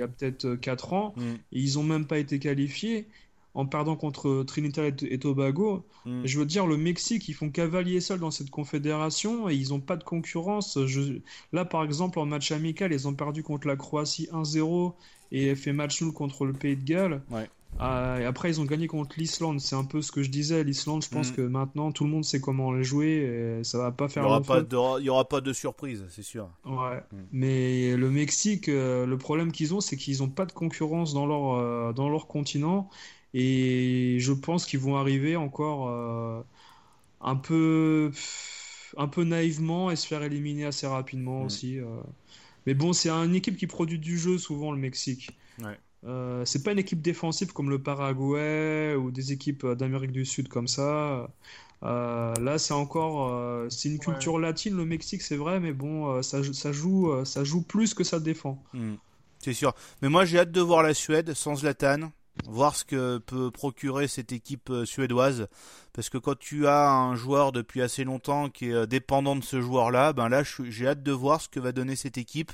a peut-être 4 ans, mm, et ils ont même pas été qualifiés. En perdant contre Trinidad et Tobago, mm. je veux dire, le Mexique, ils font cavalier seul dans cette confédération et ils n'ont pas de concurrence. Je... Là, par exemple, en match amical, ils ont perdu contre la Croatie 1-0 et fait match nul contre le Pays de Galles. Ouais. Et après, ils ont gagné contre l'Islande. C'est un peu ce que je disais. L'Islande, je pense Mm. que maintenant, tout le monde sait comment les jouer et ça va pas Il faire aura pas de, il y aura pas de surprise, c'est sûr. Ouais. Mm. Mais le Mexique, euh, le problème qu'ils ont, c'est qu'ils n'ont pas de concurrence dans leur, euh, dans leur continent. Et je pense qu'ils vont arriver encore euh, un peu, un peu naïvement et se faire éliminer assez rapidement Mm. aussi. euh. Mais bon, c'est une équipe qui produit du jeu souvent, le Mexique. Ouais. Euh, c'est pas une équipe défensive comme le Paraguay ou des équipes d'Amérique du Sud comme ça. Euh, là, c'est encore, euh, c'est une culture latine, le Mexique, c'est vrai, mais bon, euh, ça, ça joue, euh, ça joue plus que ça défend. Mm. C'est sûr. Mais moi, j'ai hâte de voir la Suède sans Zlatan, voir ce que peut procurer cette équipe euh, suédoise. Parce que quand tu as un joueur depuis assez longtemps qui est euh, dépendant de ce joueur-là, ben là, j'ai hâte de voir ce que va donner cette équipe.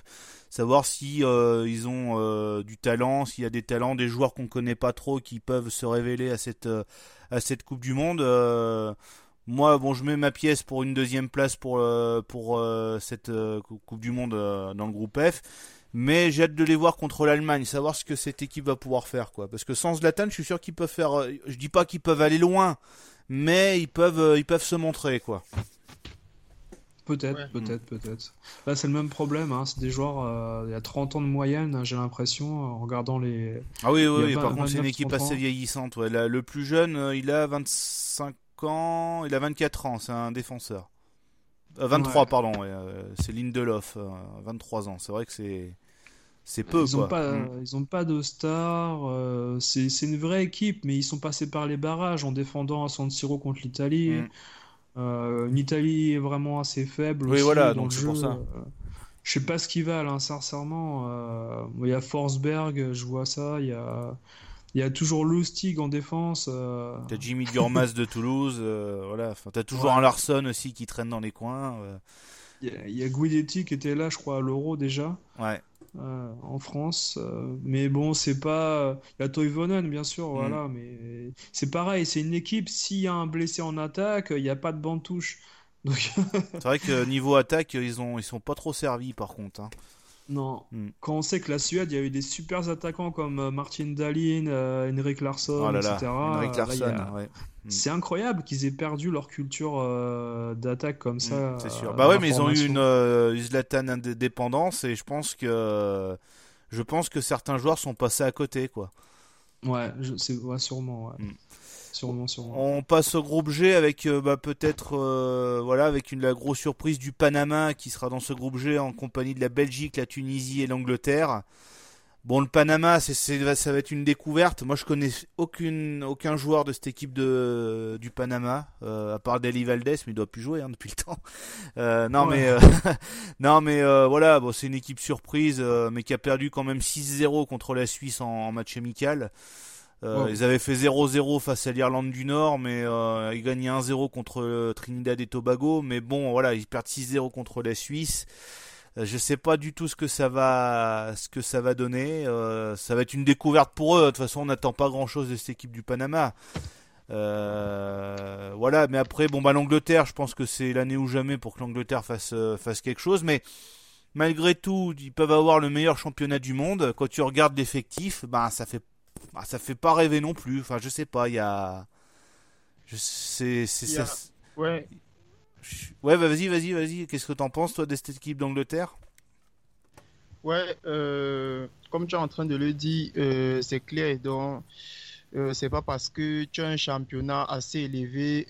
Savoir si euh, ils ont du talent, s'il y a des talents, des joueurs qu'on connaît pas trop qui peuvent se révéler à cette à cette Coupe du Monde. Moi, bon, je mets ma pièce pour une deuxième place pour pour cette Coupe du Monde dans le groupe F. Mais j'ai hâte de les voir contre l'Allemagne, savoir ce que cette équipe va pouvoir faire, quoi. Parce que sans Zlatan, je suis sûr qu'ils peuvent faire. euh, Je dis pas qu'ils peuvent aller loin, mais ils peuvent, euh, ils peuvent se montrer, quoi. Peut-être, Ouais. peut-être, peut-être. Là, c'est le même problème. Hein. C'est des joueurs, euh, il y a 30 ans de moyenne, hein, j'ai l'impression, en regardant les. Ah oui, oui, Par contre, c'est une 29, équipe 30 ans. assez vieillissante. Ouais. Là, le plus jeune, euh, il a 25 ans, il a 24 ans, c'est un défenseur. 23, pardon, c'est Lindelof, 23 ans. C'est vrai que c'est c'est peu. Ils n'ont pas, mm. ils ont pas de stars. Euh, c'est une vraie équipe, mais ils sont passés par les barrages en défendant à San Siro contre l'Italie. Mm. Euh, une Italie vraiment assez faible. Oui, voilà, donc c'est pour ça. Euh, je sais pas ce qu'ils valent, hein, sincèrement. Il y a Forsberg, je vois ça. Il y a, il y a toujours Lustig en défense. T'as Jimmy Durmas de Toulouse. voilà. Enfin, t'as toujours un Larson aussi qui traîne dans les coins. Il y, a, il y a Guidetti qui était là, je crois, à l'Euro déjà. Ouais. Euh, en France. Euh, mais bon, c'est pas. Il y a Toivonen, bien sûr, mm. voilà, mais c'est pareil, c'est une équipe. S'il y a un blessé en attaque, il n'y a pas de banc de touche. c'est vrai que niveau attaque, ils ont ils sont pas trop servis par contre. Hein. Non. Hmm. Quand on sait que la Suède, il y a eu des super attaquants comme euh, Martin Dahlin, euh, Henrik Larsson, oh etc. Hmm. C'est incroyable qu'ils aient perdu leur culture euh, d'attaque comme ça. Hmm, c'est sûr. Bah ouais, mais ils ont eu une Zlatan indépendance et je pense que je pense que certains joueurs sont passés à côté, quoi. Ouais, c'est sûrement. Ouais. On passe au groupe G avec euh, bah, peut-être euh, voilà avec une la grosse surprise du Panama qui sera dans ce groupe G en compagnie de la Belgique, la Tunisie et l'Angleterre. Bon, le Panama, c'est, ça va être une découverte. Moi, je connais aucune, aucun joueur de cette équipe de, du Panama, euh, à part Deli Valdez, mais il doit plus jouer hein, depuis le temps. [LAUGHS] non, mais, [LAUGHS] non, mais voilà, bon, c'est une équipe surprise, mais qui a perdu quand même 6-0 contre la Suisse en match amical. Euh, ils avaient fait 0-0 face à l'Irlande du Nord, mais euh, ils gagnaient 1-0 contre euh, Trinidad et Tobago. Mais bon, voilà, ils perdent 6-0 contre la Suisse. je sais pas du tout ce que ça va, ce que ça va donner. ça va être une découverte pour eux. De toute façon, on n'attend pas grand-chose de cette équipe du Panama. voilà, mais après, bon bah l'Angleterre, je pense que c'est l'année ou jamais pour que l'Angleterre fasse fasse quelque chose. Mais malgré tout, ils peuvent avoir le meilleur championnat du monde. Quand tu regardes l'effectif, bah ça fait bah, ça fait pas rêver non plus. Enfin, je sais pas, il y a. Je sais. c'est Ouais. Ouais, bah, vas-y, vas-y, vas-y. Qu'est-ce que t'en penses, toi, de cette équipe d'Angleterre? Ouais, euh, comme tu es en train de le dire, euh, c'est clair. Donc, euh, c'est pas parce que tu as un championnat assez élevé,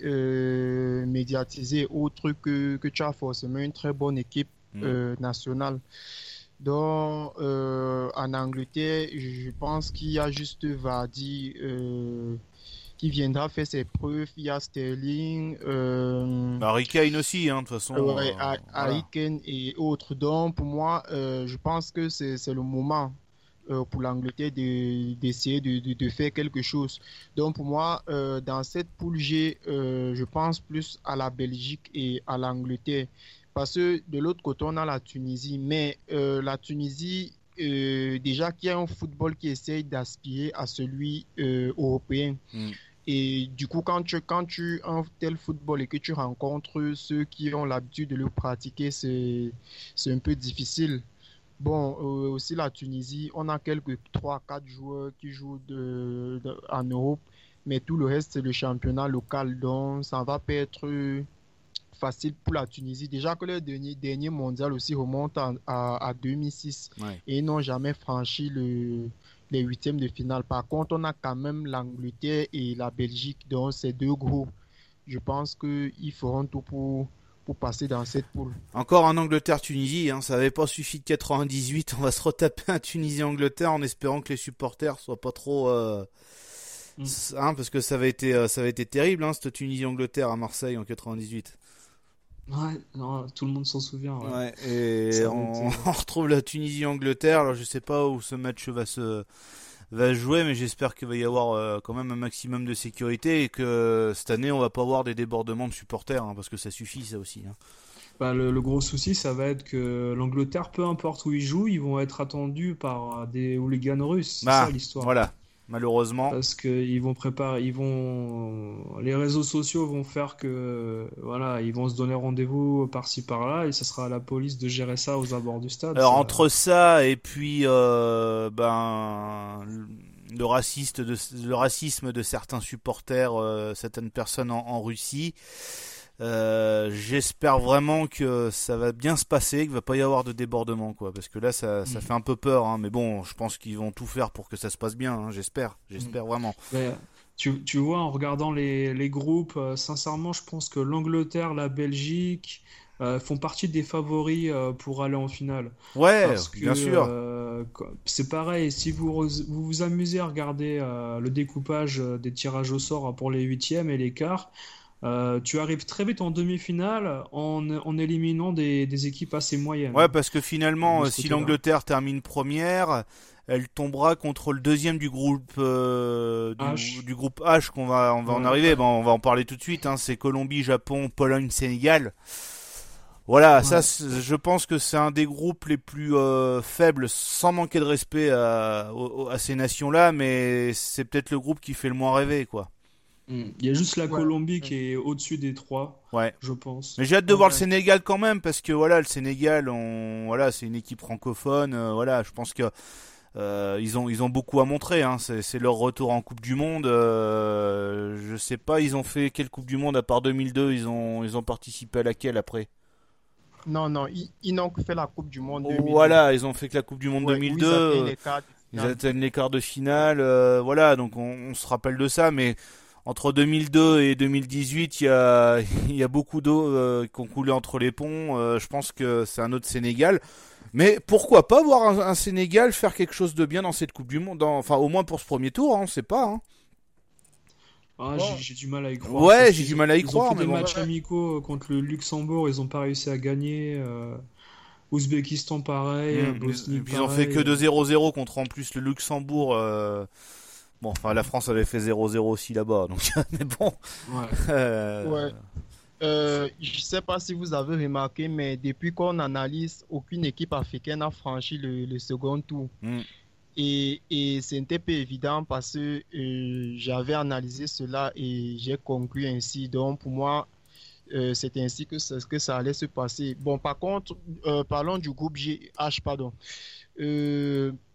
médiatisé, autre que, que tu as forcément une très bonne équipe mm. nationale. Donc, euh, en Angleterre, je pense qu'il y a juste Vardy euh, qui viendra faire ses preuves. Il y a Sterling. Euh, Harry Kane aussi, hein, de toute façon. Ouais, Harry Kane et autres. Donc, pour moi, je pense que c'est le moment pour l'Angleterre d'essayer de, de, de, faire quelque chose. Donc pour moi, dans cette poule G, je pense plus à la Belgique et à l'Angleterre. Parce que de l'autre côté, on a la Tunisie. Mais euh, la Tunisie, euh, déjà, qui a un football qui essaye d'aspirer à celui euh, européen. Mm. Et du coup, quand tu, quand tu as un tel football et que tu rencontres ceux qui ont l'habitude de le pratiquer, c'est un peu difficile. Bon, aussi la Tunisie, on a quelques 3-4 joueurs qui jouent de, en Europe, mais tout le reste, c'est le championnat local. Donc, ça va pas être facile pour la Tunisie. Déjà que le dernier, dernier mondial aussi remonte à, à, 2006 et ils n'ont jamais franchi le, les huitièmes de finale. Par contre, on a quand même l'Angleterre et la Belgique dans ces deux groupes. Je pense qu'ils feront tout pour, pour passer dans cette poule. Encore un Angleterre-Tunisie, hein, ça n'avait pas suffi de 98. On va se retaper un Tunisie-Angleterre en espérant que les supporters soient pas trop. Euh, mm. hein, parce que ça avait été, euh, ça avait été terrible, hein, cette Tunisie-Angleterre à Marseille en 98. Ouais, tout le monde s'en souvient. Ouais. et on, retrouve la Tunisie-Angleterre. Alors je sais pas où ce match va se va jouer, mais j'espère qu'il va y avoir euh, quand même un maximum de sécurité et que cette année on va pas avoir des débordements de supporters, hein, parce que ça suffit ça aussi. Hein. Bah, le, gros souci, ça va être que l'Angleterre, peu importe où ils jouent, ils vont être attendus par des hooligans russes. C'est bah, ça l'histoire. Voilà, malheureusement. Parce qu'ils vont préparer, ils vont, les réseaux sociaux vont faire que, voilà, ils vont se donner rendez-vous par-ci par-là et ce sera à la police de gérer ça aux abords du stade. Alors entre ça et puis, euh, ben, le raciste de, le racisme de certains supporters, euh, certaines personnes en Russie. Euh, j'espère vraiment que ça va bien se passer, qu'il va pas y avoir de débordement, quoi. Parce que là, ça, ça mm. fait un peu peur. Hein. Mais bon, je pense qu'ils vont tout faire pour que ça se passe bien. Hein. J'espère, j'espère vraiment. Tu, tu vois, en regardant les, les groupes, euh, sincèrement, je pense que l'Angleterre, la Belgique euh, font partie des favoris euh, pour aller en finale. Ouais, Parce que, bien sûr. c'est pareil, si vous vous, vous amusez à regarder le découpage des tirages au sort hein, pour les huitièmes et les quarts, euh, tu arrives très vite en demi-finale en, en éliminant des, des équipes assez moyennes. Ouais, parce que finalement, euh, si l'Angleterre termine première, elle tombera contre le deuxième du groupe euh, du, H. du groupe H qu'on va on va en Ouais. arriver. Bon, on va en parler tout de suite. Hein. C'est Colombie, Japon, Pologne, Sénégal. Voilà, ça, je pense que c'est un des groupes les plus euh, faibles, sans manquer de respect à, à ces nations-là, mais c'est peut-être le groupe qui fait le moins rêver, quoi. Mm. Il y a juste la Ouais. Colombie qui est au-dessus des trois, Ouais. je pense. Mais j'ai hâte de voir le. Sénégal quand même parce que voilà le Sénégal on voilà c'est une équipe francophone euh, voilà je pense que euh, ils ont ils ont beaucoup à montrer hein. c'est leur retour en Coupe du Monde euh, je sais pas ils ont fait quelle Coupe du Monde à part 2002 ils ont ils ont participé à laquelle après? Non, non, ils, ils n'ont que fait la Coupe du Monde 2002. voilà ils ont fait que la Coupe du Monde Ouais, où 2002 Ils atteignent les quarts de ils finale. atteignent les quarts de finale, euh, voilà, donc on, on se rappelle de ça, mais entre 2002 et 2018, il y a, [LAUGHS] il y a beaucoup d'eau euh, qui ont coulé entre les ponts. euh, je pense que c'est un autre Sénégal. Mais pourquoi pas voir un, un Sénégal faire quelque chose de bien dans cette Coupe du Monde, dans- enfin au moins pour ce premier tour, hein, on sait pas. Hein. Ah, Bon. j'ai du mal à y croire. Ouais, j'ai du mal à y ils ont croire, fait mais des bon. matchs amicaux contre le Luxembourg, ils ont pas réussi à gagner. euh, Ouzbékistan, pareil. Mmh, Bosnie, ils, ils ont fait que 2-0-0 contre en plus le Luxembourg. euh, Bon, enfin la France avait fait 0-0 aussi là-bas, donc [LAUGHS] mais bon. Ouais. euh, Ouais. Euh, je sais pas si vous avez remarqué, mais depuis qu'on analyse, aucune équipe africaine n'a franchi le, le second tour. Mm. Et, et c'était peu évident parce que euh, j'avais analysé cela et j'ai conclu ainsi. Donc pour moi, euh, c'est ainsi que ça, que ça allait se passer. Bon, par contre, parlons du groupe G, H, pardon.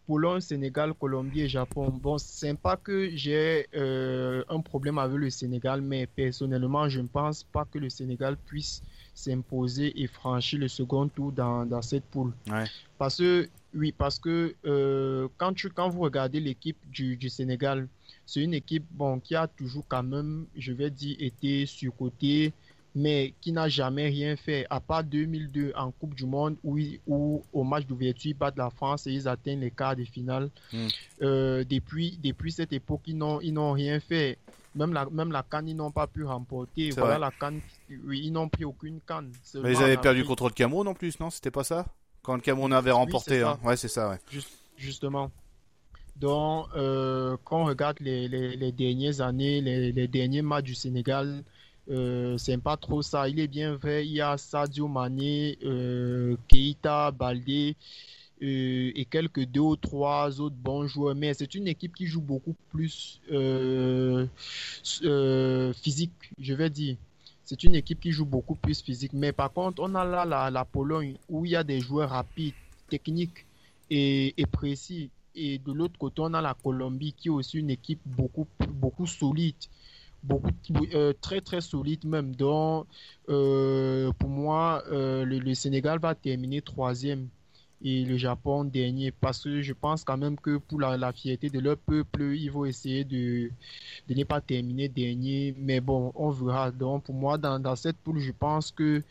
Pologne, Sénégal, Colombie et Japon. Bon, c'est pas que j'ai euh, un problème avec le Sénégal, mais personnellement, je ne pense pas que le Sénégal puisse s'imposer et franchir le second tour dans, dans cette poule. Ouais. Parce que, oui, parce que euh, quand, tu, quand vous regardez l'équipe du, du Sénégal, c'est une équipe bon, qui a toujours quand même, je vais dire, été surcotée, mais qui n'a jamais rien fait, à part 2002 en Coupe du Monde, où, ils- où au match d'ouverture, ils battent la France et ils atteignent les quarts de finale. Mm. Euh, depuis, depuis cette époque, ils n'ont rien fait. Même la, même la Cannes, ils n'ont pas pu remporter. Voilà vrai. la Cannes, oui, ils n'ont pris aucune Cannes. Mais ils en avaient perdu contre le Cameroun en plus, non? C'était pas ça? Quand le Cameroun avait remporté, hein Ouais, c'est ça, ouais. justement. Donc, euh, quand on regarde les, les, les dernières années, les, les derniers matchs du Sénégal, euh, c'est pas trop ça. Il est bien vrai, il y a Sadio Mané, euh, Keita, Baldé euh, et quelques deux ou trois autres bons joueurs. Mais c'est une équipe qui joue beaucoup plus euh, physique, je vais dire. C'est une équipe qui joue beaucoup plus physique. Mais par contre, on a là la, la Pologne où il y a des joueurs rapides, techniques et, et précis. Et de l'autre côté, on a la Colombie qui est aussi une équipe beaucoup, beaucoup solide. Euh, très très solide même. Donc, euh, pour moi, euh, le, le Sénégal va terminer troisième et le Japon dernier parce que je pense quand même que pour la, la fierté de leur peuple, ils vont essayer de, de ne pas terminer dernier. Mais bon, on verra. Donc, pour moi, dans, dans cette poule, je pense que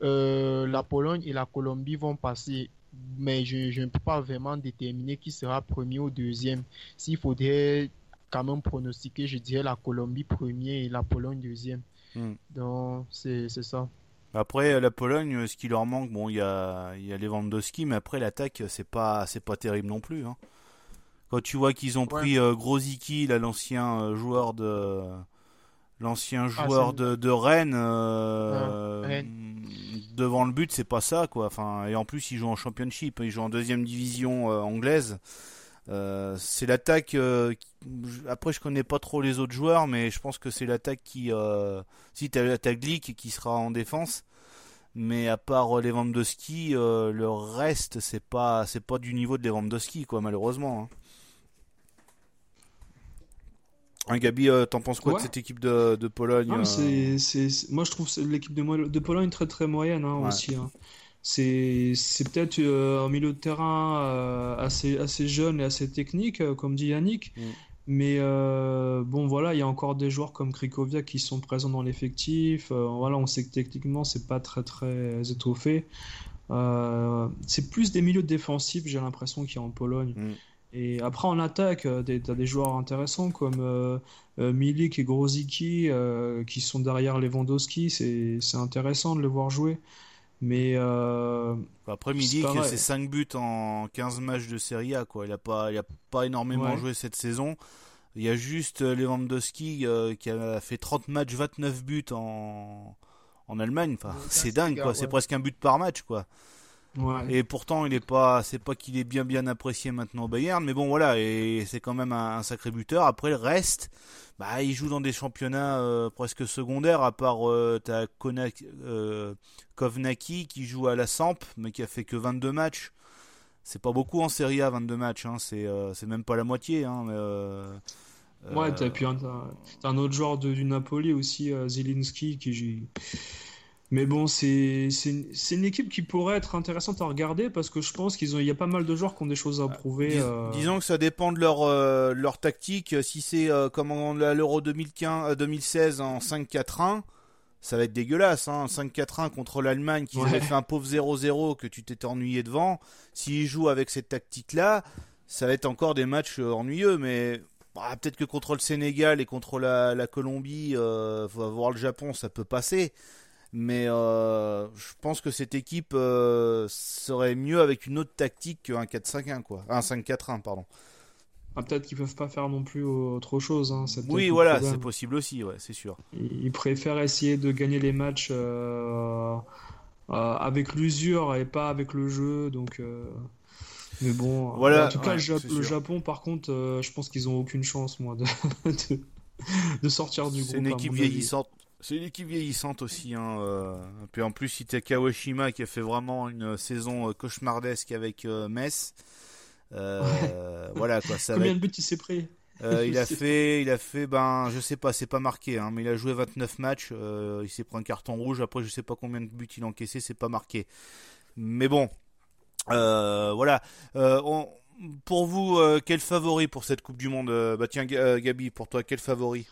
la Pologne et la Colombie vont passer. Mais je, je ne peux pas vraiment déterminer qui sera premier ou deuxième. S'il faudrait quand même pronostiquer, je dirais la Colombie premier et la Pologne deuxième. Hmm. Donc, c'est ça. Après, la Pologne, ce qui leur manque, bon, il y a, y a Lewandowski, mais après, l'attaque, c'est pas, pas terrible non plus. Hein. Quand tu vois qu'ils ont Ouais. pris euh, Grosicki, là, l'ancien euh, joueur de. L'ancien Ah, joueur de, de Rennes, euh, Ah, Rennes. devant le but, c'est pas ça, quoi. Enfin, et en plus, il joue en Championship, il joue en deuxième division euh, anglaise. Euh, c'est l'attaque. euh, qui- après, je connais pas trop les autres joueurs, mais je pense que c'est l'attaque qui. Euh... Si t'as Glick qui sera en défense, mais à part euh, Lewandowski, le reste c'est pas c'est pas du niveau de Lewandowski, quoi, malheureusement. Hein. Hein, Gabi, t'en penses quoi Ouais. de cette équipe de, de Pologne Moi, je trouve l'équipe de, Pologne très très moyenne hein, Ouais. aussi. hein. C'est, peut-être euh, un milieu de terrain euh, assez, assez jeune et assez technique, euh, comme dit Yannick. Mm. Mais bon, voilà, il y a encore des joueurs comme Krikoviak qui sont présents dans l'effectif. voilà, on sait que techniquement, c'est pas très très étoffé. c'est plus des milieux défensifs, j'ai l'impression, qu'il y a en Pologne. Mm. Et après, en attaque, tu as des joueurs intéressants comme Milik et Grozicki qui sont derrière Lewandowski. C'est intéressant de les voir jouer. Mais euh, après Milik, c'est 5 buts en 15 matchs de Serie A quoi. Il a pas il a pas énormément joué cette saison. Il y a juste euh, Lewandowski euh, qui a fait 30 matchs, 29 buts en en Allemagne, enfin, c'est dingue quoi, c'est presque un but par match quoi. Et pourtant, il est pas, c'est pas qu'il est bien bien apprécié maintenant au Bayern, mais bon voilà, et c'est quand même un, sacré buteur. Après le reste, bah il joue dans des championnats euh, presque secondaires, à part euh, t'as euh, Kovnaki qui joue à la Samp, mais qui a fait que 22 matchs. C'est pas beaucoup en Serie A, 22 matchs, hein, c'est c'est même pas la moitié. Hein, mais, ouais, t'as puis un, un, autre joueur de, du Napoli aussi, Zielinski, qui mais bon, c'est une équipe qui pourrait être intéressante à regarder parce que je pense qu'il y a pas mal de joueurs qui ont des choses à prouver. Euh. disons que ça dépend de leur, euh, leur tactique. Si c'est euh, comme à l'Euro 2016 en 5-4-1, ça va être dégueulasse. Hein. 5-4-1 contre l'Allemagne qui avait fait un pauvre 0-0 que tu t'étais ennuyé devant. S'ils jouent avec cette tactique-là, ça va être encore des matchs ennuyeux. Mais bah, peut-être que contre le Sénégal et contre la, la Colombie, voir le Japon, ça peut passer. Mais euh, je pense que cette équipe euh, serait mieux avec une autre tactique qu'un 4-5-1, quoi. Un 5-4-1, pardon. Ah, peut-être qu'ils peuvent pas faire non plus autre chose. Hein, oui, voilà, c'est possible aussi, ouais, c'est sûr. Ils préfèrent essayer de gagner les matchs euh, avec l'usure et pas avec le jeu, donc. Mais bon, voilà, en tout cas, le Japon, par contre, je pense qu'ils ont aucune chance, moi, de, [LAUGHS] de, sortir du groupe. C'est une équipe vieillissante. C'est une équipe vieillissante aussi. Hein, euh. Puis en plus, a Kawashima qui a fait vraiment une saison euh, cauchemardesque avec euh, Metz. Voilà quoi. [LAUGHS] Ça Combien de buts il s'est pris il [LAUGHS] a fait, il a fait, ben, je sais pas, c'est pas marqué, hein, mais il a joué 29 matchs. il s'est pris un carton rouge. Après, je sais pas combien de buts il a encaissé, c'est pas marqué. Mais bon, voilà. pour vous, quel favori pour cette Coupe du Monde Bah tiens, Gabi, pour toi, quel favori?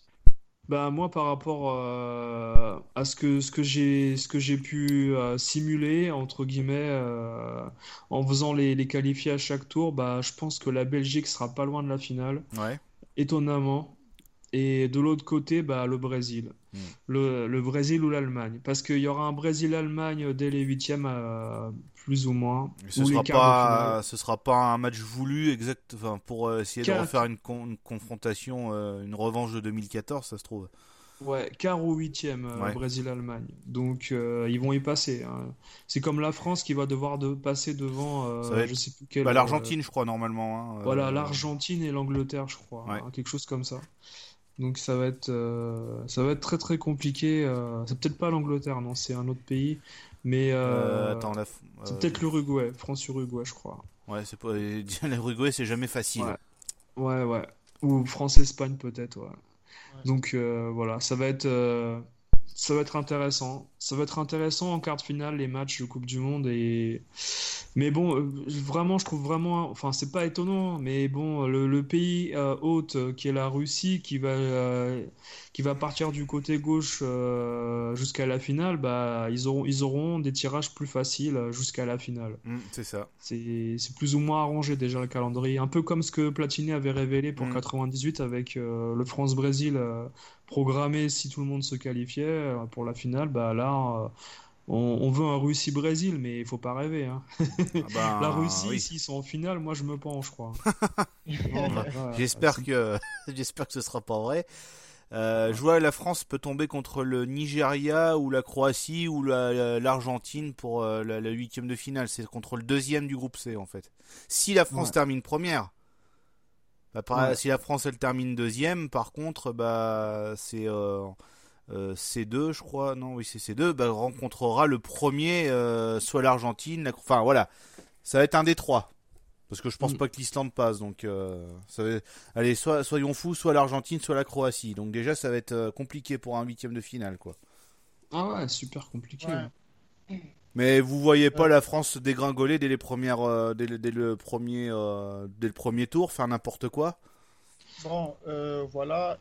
Bah moi par rapport euh, à ce que ce que j'ai ce que j'ai pu euh, simuler entre guillemets euh, en faisant les, les qualifiés à chaque tour, bah je pense que la Belgique sera pas loin de la finale. Ouais. Étonnamment. Et de l'autre côté, bah le Brésil. Hmm. Le, le Brésil ou l'Allemagne. Parce qu'il y aura un Brésil-Allemagne dès les huitièmes plus ou moins. ce sera pas, ce sera pas un match voulu exact, enfin, pour euh, essayer de refaire une, confrontation, euh, une revanche de 2014, ça se trouve. Ouais, quart ou huitième, euh, Brésil-Allemagne. Donc ils vont y passer. Hein. C'est comme la France qui va devoir de passer devant, je sais plus quel. Bah, L'Argentine, je crois normalement. Hein, voilà, l'Argentine et l'Angleterre, je crois, hein, quelque chose comme ça. Donc ça va être, ça va être très très compliqué. c'est peut-être pas l'Angleterre, non, c'est un autre pays. Mais euh, attends, c'est euh, peut-être l'Uruguay, France-Uruguay, je crois. Ouais, c'est pas [LAUGHS] l'Uruguay, c'est jamais facile. Ouais, ouais, Ou France-Espagne peut-être, ouais. Donc euh, voilà, ça va être ça va être intéressant. Ça va être intéressant en quart de finale les matchs de Coupe du Monde et mais bon euh, vraiment je trouve vraiment enfin c'est pas étonnant mais bon le, pays euh, hôte euh, qui est la Russie qui va qui va partir du côté gauche jusqu'à la finale bah ils auront ils auront des tirages plus faciles jusqu'à la finale. Mmh, c'est ça. C'est plus ou moins arrangé déjà le calendrier un peu comme ce que Platini avait révélé pour 98 mmh. avec le France Brésil programmé si tout le monde se qualifiait euh, pour la finale, bah là, euh, on, veut un Russie-Brésil, mais il faut pas rêver. Hein. Ah bah, [LAUGHS] la Russie, s'ils sont en finale, moi je me penche, je crois. [LAUGHS] j'espère que [LAUGHS] j'espère que ce sera pas vrai. Euh, je vois la France peut tomber contre le Nigeria ou la Croatie ou l'Argentine pour la huitième de finale. C'est contre le deuxième du groupe C en fait. Si la France termine première, bah, si la France elle termine deuxième, par contre, bah c'est euh, euh, C2, je crois. Non, oui, c'est C2. Bah, rencontrera le premier, euh, soit l'Argentine. Enfin voilà, ça va être un des trois. Parce que je pense mm. pas que l'Islande passe, donc ça va... allez, soit soyons fous, soit l'Argentine, soit la Croatie. Donc déjà, ça va être compliqué pour un huitième de finale, quoi. Ah ouais, super compliqué. Mais vous voyez pas la France dégringoler dès les premières, euh, dès, le premier, euh, dès le premier tour, faire n'importe quoi? Bon, euh, voilà.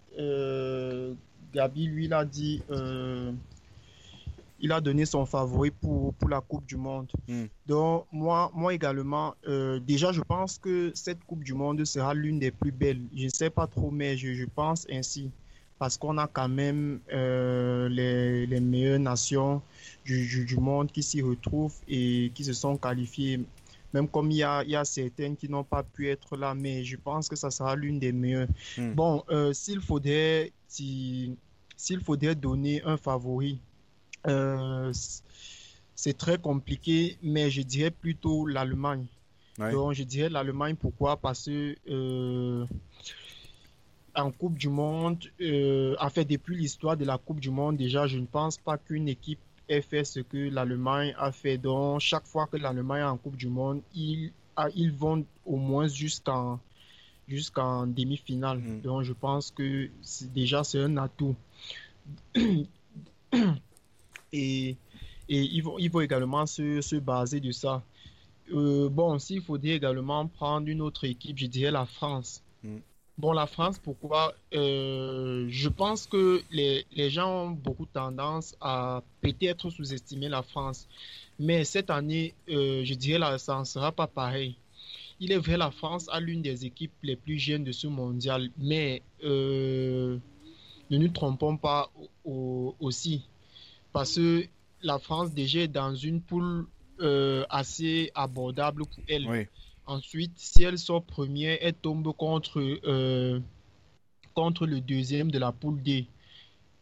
Gabi, lui, il a dit. Il a donné son favori pour, pour la Coupe du Monde. Hmm. Donc, moi, moi également, déjà, je pense que cette Coupe du Monde sera l'une des plus belles. Je ne sais pas trop, mais je, je pense ainsi. Parce qu'on a quand même euh, les, les meilleures nations du, du, du monde qui s'y retrouvent et qui se sont qualifiées. Même comme il y a, il y a certaines qui n'ont pas pu être là, mais je pense que ça sera l'une des meilleures. Hmm. Bon, euh, s'il faudrait, si- s'il faudrait donner un favori, euh, c'est très compliqué, mais je dirais plutôt l'Allemagne. Ouais. Donc, je dirais l'Allemagne, pourquoi? Parce que en Coupe du Monde, euh, en fait, depuis l'histoire de la Coupe du Monde, déjà, je ne pense pas qu'une équipe ait fait ce que l'Allemagne a fait. Donc, chaque fois que l'Allemagne est en Coupe du Monde, ils, ah, ils vont au moins jusqu'en jusqu'en demi-finale. Mm. Donc, je pense que déjà, c'est un atout. [COUGHS] Et, et ils vont, ils vont également se, se baser de ça. Euh, bon, s'il faudrait également prendre une autre équipe, je dirais la France. Bon, la France, pourquoi? Euh, je pense que les, les gens ont beaucoup tendance à peut-être sous-estimer la France. Mais cette année, euh, je dirais ça ne sera pas pareil. Il est vrai, la France a l'une des équipes les plus jeunes de ce mondial, mais euh, ne nous trompons pas au- au- aussi, parce que la France déjà est dans une poule assez abordable pour elle. Oui. Ensuite, si elle sort première, elle tombe contre, euh, contre le deuxième de la poule D.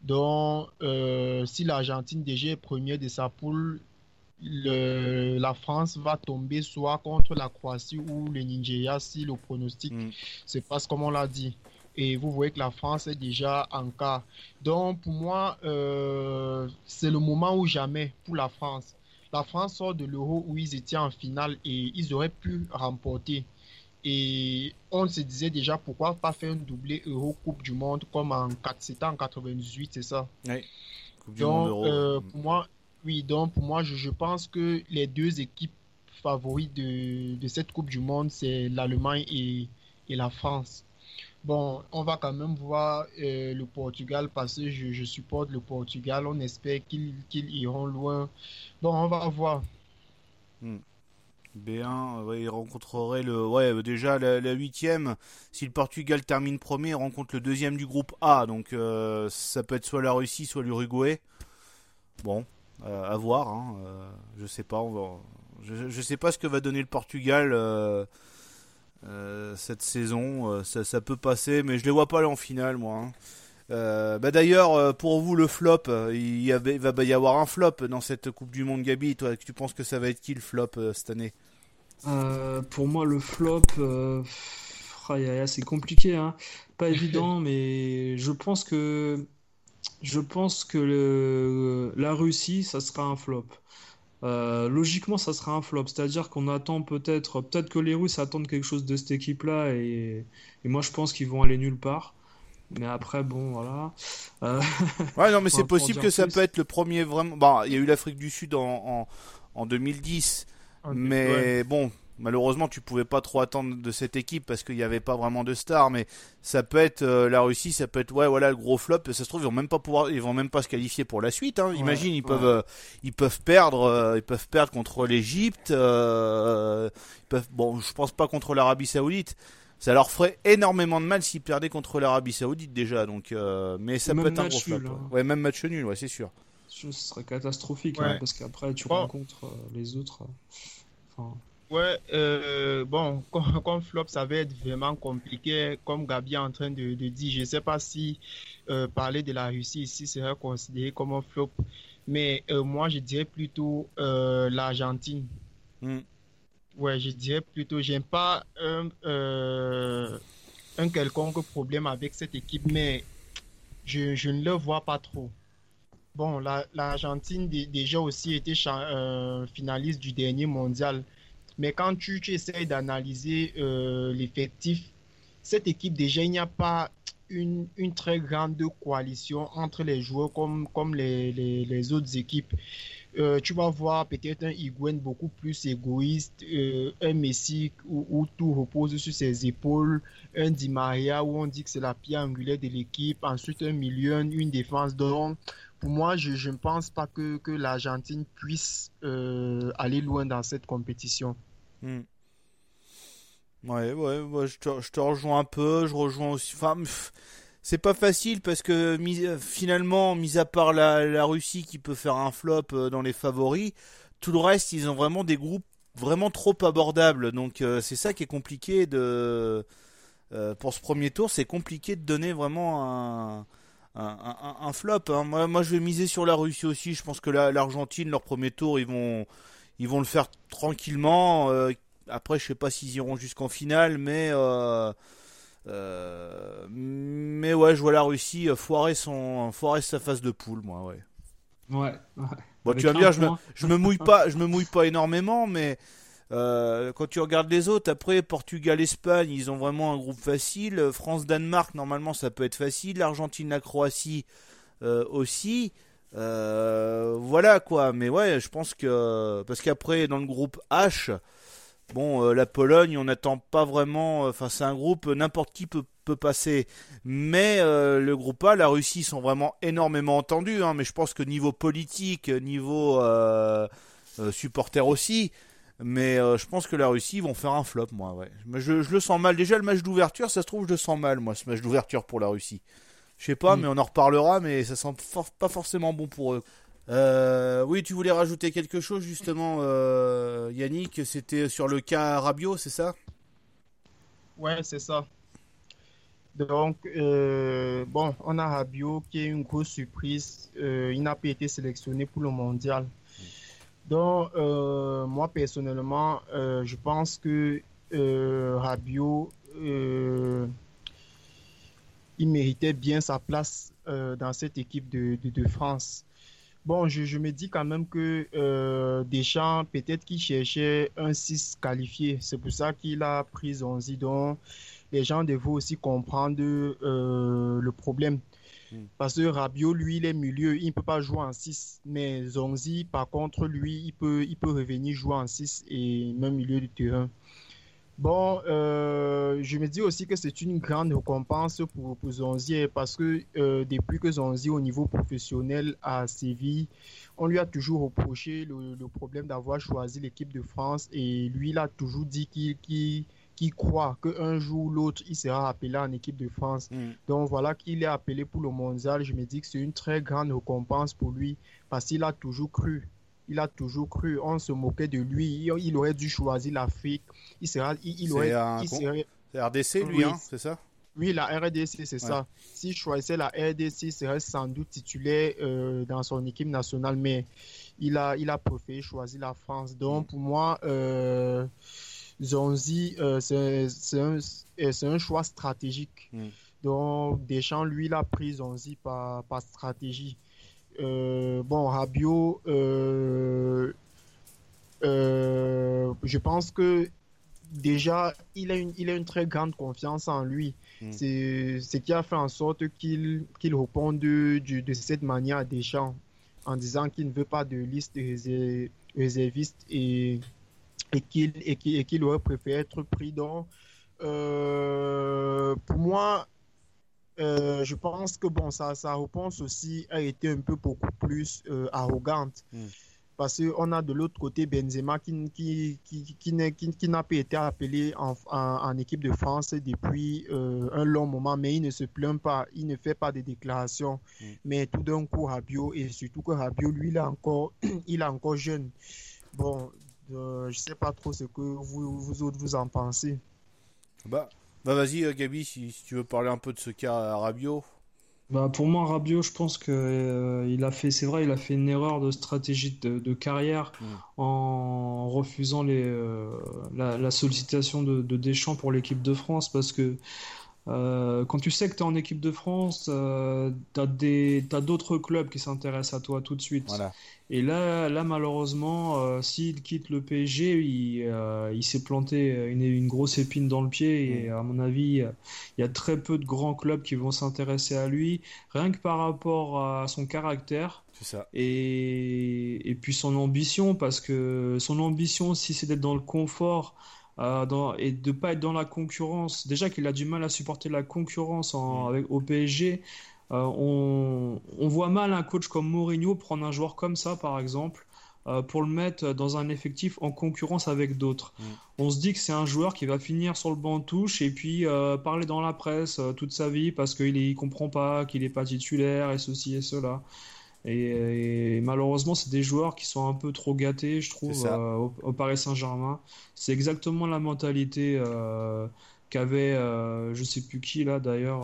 Donc, euh, si l'Argentine déjà est première de sa poule, le- la France va tomber soit contre la Croatie ou le Nigeria si le pronostic Mm. se passe comme on l'a dit. Et vous voyez que la France est déjà en cas. Donc, pour moi, euh, c'est le moment ou jamais pour la France. La France sort de l'Euro où ils étaient en finale et ils auraient pu remporter. Et on se disait déjà pourquoi pas faire un doublé Euro Coupe du Monde comme en 4, c'était en 98, c'est ça. Coupe du Donc, Monde euh, pour moi, oui, donc pour moi, je, je pense que les deux équipes favorites de, de cette Coupe du Monde, c'est l'Allemagne et, et la France. Bon, on va quand même voir euh, le Portugal que je, je supporte le Portugal. On espère qu'ils iront loin. Bon, on va voir. B1, euh, ouais, il rencontrerait le, ouais, déjà la, huitième. Si le Portugal termine premier, il rencontre le deuxième du groupe A. Donc euh, ça peut être soit la Russie, soit l'Uruguay. Bon, euh, à voir. Hein, je sais pas. Je sais pas ce que va donner le Portugal euh, cette saison. Euh, ça, ça peut passer, mais je les vois pas aller en finale, moi. hein. Euh, bah d'ailleurs, pour vous le flop, il, y avait- il va y avoir un flop dans cette Coupe du Monde, Gabi. Toi, tu penses que ça va être qui le flop euh, cette année? Pour moi, le flop, c'est compliqué, hein. Pas [LAUGHS] évident, mais je pense que je pense que le, la Russie, ça sera un flop. Euh, logiquement, ça sera un flop. C'est-à-dire qu'on attend peut-être, peut-être que les Russes attendent quelque chose de cette équipe-là, et, et moi, je pense qu'ils vont aller nulle part. Mais après, bon, voilà. Euh, [LAUGHS] Ouais, non, mais [LAUGHS] c'est possible que ça plus. peut être le premier vraiment. Bon, il y a eu l'Afrique du Sud en, en, en 2010, mais Ouais. bon, malheureusement, tu pouvais pas trop attendre de cette équipe parce qu'il n'y avait pas vraiment de stars. Mais ça peut être euh, la Russie, ça peut être ouais, voilà, le gros flop. Ça se trouve, ils vont même pas pouvoir, ils vont même pas se qualifier pour la suite. Hein. Imagine, ils ouais. peuvent, euh, ils peuvent perdre, euh, ils peuvent perdre contre l'Égypte. euh, ils peuvent, bon, je pense pas contre l'Arabie Saoudite. Ça leur ferait énormément de mal s'ils perdaient contre l'Arabie Saoudite déjà, donc euh, mais ça Même peut être un gros flop. nul, hein. Ouais, même match nul, ouais, c'est sûr. ce serait catastrophique, Ouais. hein, parce qu'après, tu rencontres euh, les autres. euh, Enfin, Ouais, euh, bon, [LAUGHS] comme, comme flop, ça va être vraiment compliqué, comme Gabi est en train de, de dire. Je ne sais pas si euh, parler de la Russie ici serait considéré comme un flop, mais euh, moi, je dirais plutôt l'Argentine. Hmm. Ouais, je dirais plutôt, j'aime pas un, un quelconque problème avec cette équipe, mais je, je ne le vois pas trop. Bon, la- l'Argentine dé- déjà aussi était finaliste du dernier mondial. Mais quand tu, tu essaies d'analyser euh, l'effectif, cette équipe, déjà, il n'y a pas une, très grande coalition entre les joueurs comme, les, autres équipes. euh, tu vas voir peut-être un Higuain beaucoup plus égoïste, euh, un Messi où, tout repose sur ses épaules, un Di Maria où on dit que c'est la pierre angulaire de l'équipe, ensuite un milieu, une défense. Donc, pour moi, je ne pense pas que, l'Argentine puisse euh, aller loin dans cette compétition. Hmm. Ouais, ouais, je, te, rejoins un peu, je rejoins aussi. Enfin, c'est pas facile parce que finalement, mis à part la, Russie qui peut faire un flop euh, dans les favoris, tout le reste, ils ont vraiment des groupes vraiment trop abordables. Donc euh, c'est ça qui est compliqué de pour ce premier tour, c'est compliqué de donner vraiment un flop. Hein. Moi, moi, je vais miser sur la Russie aussi. Je pense que l'Argentine, leur premier tour, ils vont ils vont le faire tranquillement. après, je sais pas s'ils iront jusqu'en finale, mais euh, mais ouais, je vois la Russie euh, foirer, son, foirer sa phase de poule, moi, ouais. Ouais. Bon, tu vas me dire, je me, je me, mouille pas, je me mouille pas énormément, mais euh, quand tu regardes les autres, après Portugal, Espagne, ils ont vraiment un groupe facile. France, Danemark, normalement, ça peut être facile. L'Argentine, la Croatie aussi. voilà quoi. Mais ouais, je pense que parce qu'après dans le groupe H, Bon, euh, la Pologne, on n'attend pas vraiment. Euh, enfin, c'est un groupe, euh, n'importe qui peut, passer. Mais le groupe A, la Russie sont vraiment énormément entendus. Hein, mais je pense que niveau politique, niveau supporter aussi. Mais je pense que la Russie vont faire un flop, moi. Ouais. Mais je, le sens mal. Déjà, le match d'ouverture, ça se trouve, je le sens mal, moi, ce match d'ouverture pour la Russie. Je sais pas, mm. mais on en reparlera. Mais ça sent pas forcément bon pour eux. Euh, oui, tu voulais rajouter quelque chose justement, euh, Yannick? C'était sur le cas Rabiot, c'est ça? Ouais, c'est ça. Donc, euh, bon, on a Rabiot qui est une grosse surprise. il n'a pas été sélectionné pour le mondial. Donc, moi personnellement, je pense que Rabiot, il méritait bien sa place dans cette équipe de, France. Bon, je, me dis quand même que euh, Deschamps, peut-être qu'il cherchait un 6 qualifié. C'est pour ça qu'il a pris Zonzi. Donc, les gens devaient aussi comprendre euh, le problème. Hmm. Parce que Rabiot, lui, il est milieu, il ne peut pas jouer en 6. Mais Zonzi, par contre, lui, il peut, il peut revenir jouer en 6 et même milieu du terrain. Bon, euh, je me dis aussi que c'est une grande récompense pour, Zonzi parce que euh, depuis que Zonzi au niveau professionnel à Séville, on lui a toujours reproché le, problème d'avoir choisi l'équipe de France et lui, il a toujours dit qu'il qui croit qu'un jour ou l'autre, il sera appelé en équipe de France. Mm. Donc voilà qu'il est appelé pour le mondial. Je me dis que c'est une très grande récompense pour lui parce qu'il a toujours cru il a toujours cru, on se moquait de lui, il, aurait dû choisir l'Afrique, il sera, il, aurait, RDC lui, hein, c'est ça? Oui, la RDC, c'est ça. S'il choisissait la RDC, il serait sans doute titulaire euh, dans son équipe nationale, mais il a, il a préféré choisir la France. Donc, mm. pour moi, euh, Zonzi, euh, c'est un, un, choix stratégique. Mm. Donc, Deschamps, lui, il a pris Zonzi par, par stratégie. Euh, bon, Rabiot, euh, euh, je pense que déjà, il a une, il a une très grande confiance en lui. Mm. C'est ce qui a fait en sorte qu'il qu'il réponde de, de, cette manière à Deschamps, en disant qu'il ne veut pas de liste réserviste et, et qu'il qu'il aurait préféré être pris dans. pour moi, euh, je pense que bon, sa, sa réponse aussi a été un peu beaucoup plus euh, arrogante. Hmm. Parce qu'on a de l'autre côté Benzema qui, qui, qui, qui, n'a pas été appelé en, en, équipe de France depuis euh, un long moment, mais il ne se plaint pas, il ne fait pas de déclarations. Hmm. Mais tout d'un coup, Rabiot, et surtout que Rabiot, lui, il est encore, [CLEARS THROAT] il est encore jeune. Bon, je ne sais pas trop ce que vous, vous autres vous en pensez. Bah, bah vas-y euh, Gabi, si, tu veux parler un peu de ce cas à Rabiot. Bah pour moi Rabiot, je pense que euh, il a fait, c'est vrai, il a fait une erreur de stratégie de, carrière mm. en refusant les, euh, la, sollicitation de, Deschamps pour l'équipe de France parce que euh, quand tu sais que tu es en équipe de France, euh, tu as d'autres clubs qui s'intéressent à toi tout de suite. Et là, là malheureusement, euh, s'il quitte le PSG, il, euh, il s'est planté une, une, grosse épine dans le pied. Et mm. à mon avis, il y a très peu de grands clubs qui vont s'intéresser à lui, rien que par rapport à son caractère. Ça. Et, et puis son ambition, parce que son ambition, si c'est d'être dans le confort, euh, dans, et de pas être dans la concurrence. Déjà qu'il a du mal à supporter la concurrence en, mm. avec, au PSG. Euh, on, on, voit mal un coach comme Mourinho prendre un joueur comme ça, par exemple, euh, pour le mettre dans un effectif en concurrence avec d'autres. Mm. On se dit que c'est un joueur qui va finir sur le banc de touche et puis parler dans la presse toute sa vie parce qu'il ne comprend pas, qu'il n'est pas titulaire et ceci et cela. Et, malheureusement, c'est des joueurs qui sont un peu trop gâtés, je trouve, euh, au, Paris Saint-Germain. C'est exactement la mentalité euh, qu'avait, euh, je sais plus qui là d'ailleurs,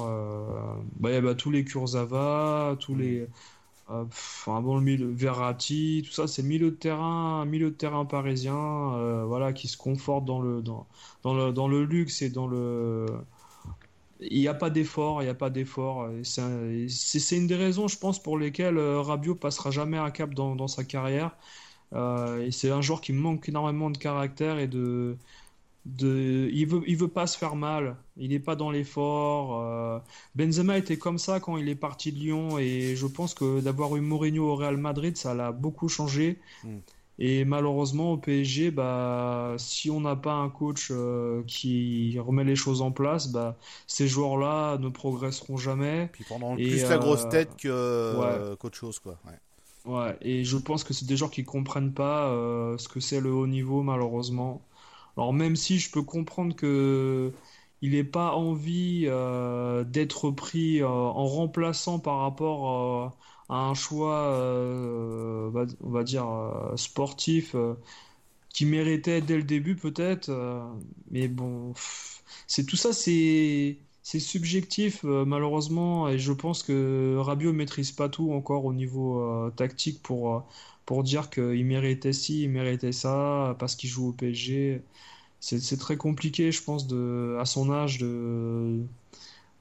bah, bah, tous les Kurzawa, tous les. Enfin, bon, le milieu, Verratti, tout ça, c'est milieu de terrain, milieu de terrain parisien, voilà, qui se conforte dans le, dans, dans, le, dans le luxe et dans le, il n'y a pas d'effort, il n'y a pas d'effort. C'est une des raisons, je pense, pour lesquelles euh, Rabiot passera jamais un cap dans, sa carrière. Euh, c'est un joueur qui manque énormément de caractère et de, il veut il veut pas se faire mal. Il n'est pas dans l'effort. Euh, Benzema était comme ça quand il est parti de Lyon et je pense que d'avoir eu Mourinho au Real Madrid, ça l'a beaucoup changé. Mm. Et malheureusement, au PSG, bah, si on n'a pas un coach euh, qui remet les choses en place, bah, ces joueurs-là ne progresseront jamais. Puis pendant plus la grosse euh, tête que, qu'autre chose. Quoi. Ouais. ouais. et je pense que c'est des joueurs qui ne comprennent pas euh, ce que c'est le haut niveau, malheureusement. Alors, même si je peux comprendre que il n'ait pas envie d'être pris en remplaçant par rapport un choix, euh, on va dire, euh, sportif euh, qui méritait dès le début peut-être. mais bon, c'est tout ça, c'est subjectif malheureusement et je pense que Rabiot maîtrise pas tout encore au niveau tactique pour pour dire qu'il méritait ci, il méritait ça parce qu'il joue au PSG. C'est très compliqué, je pense, de, à son âge, de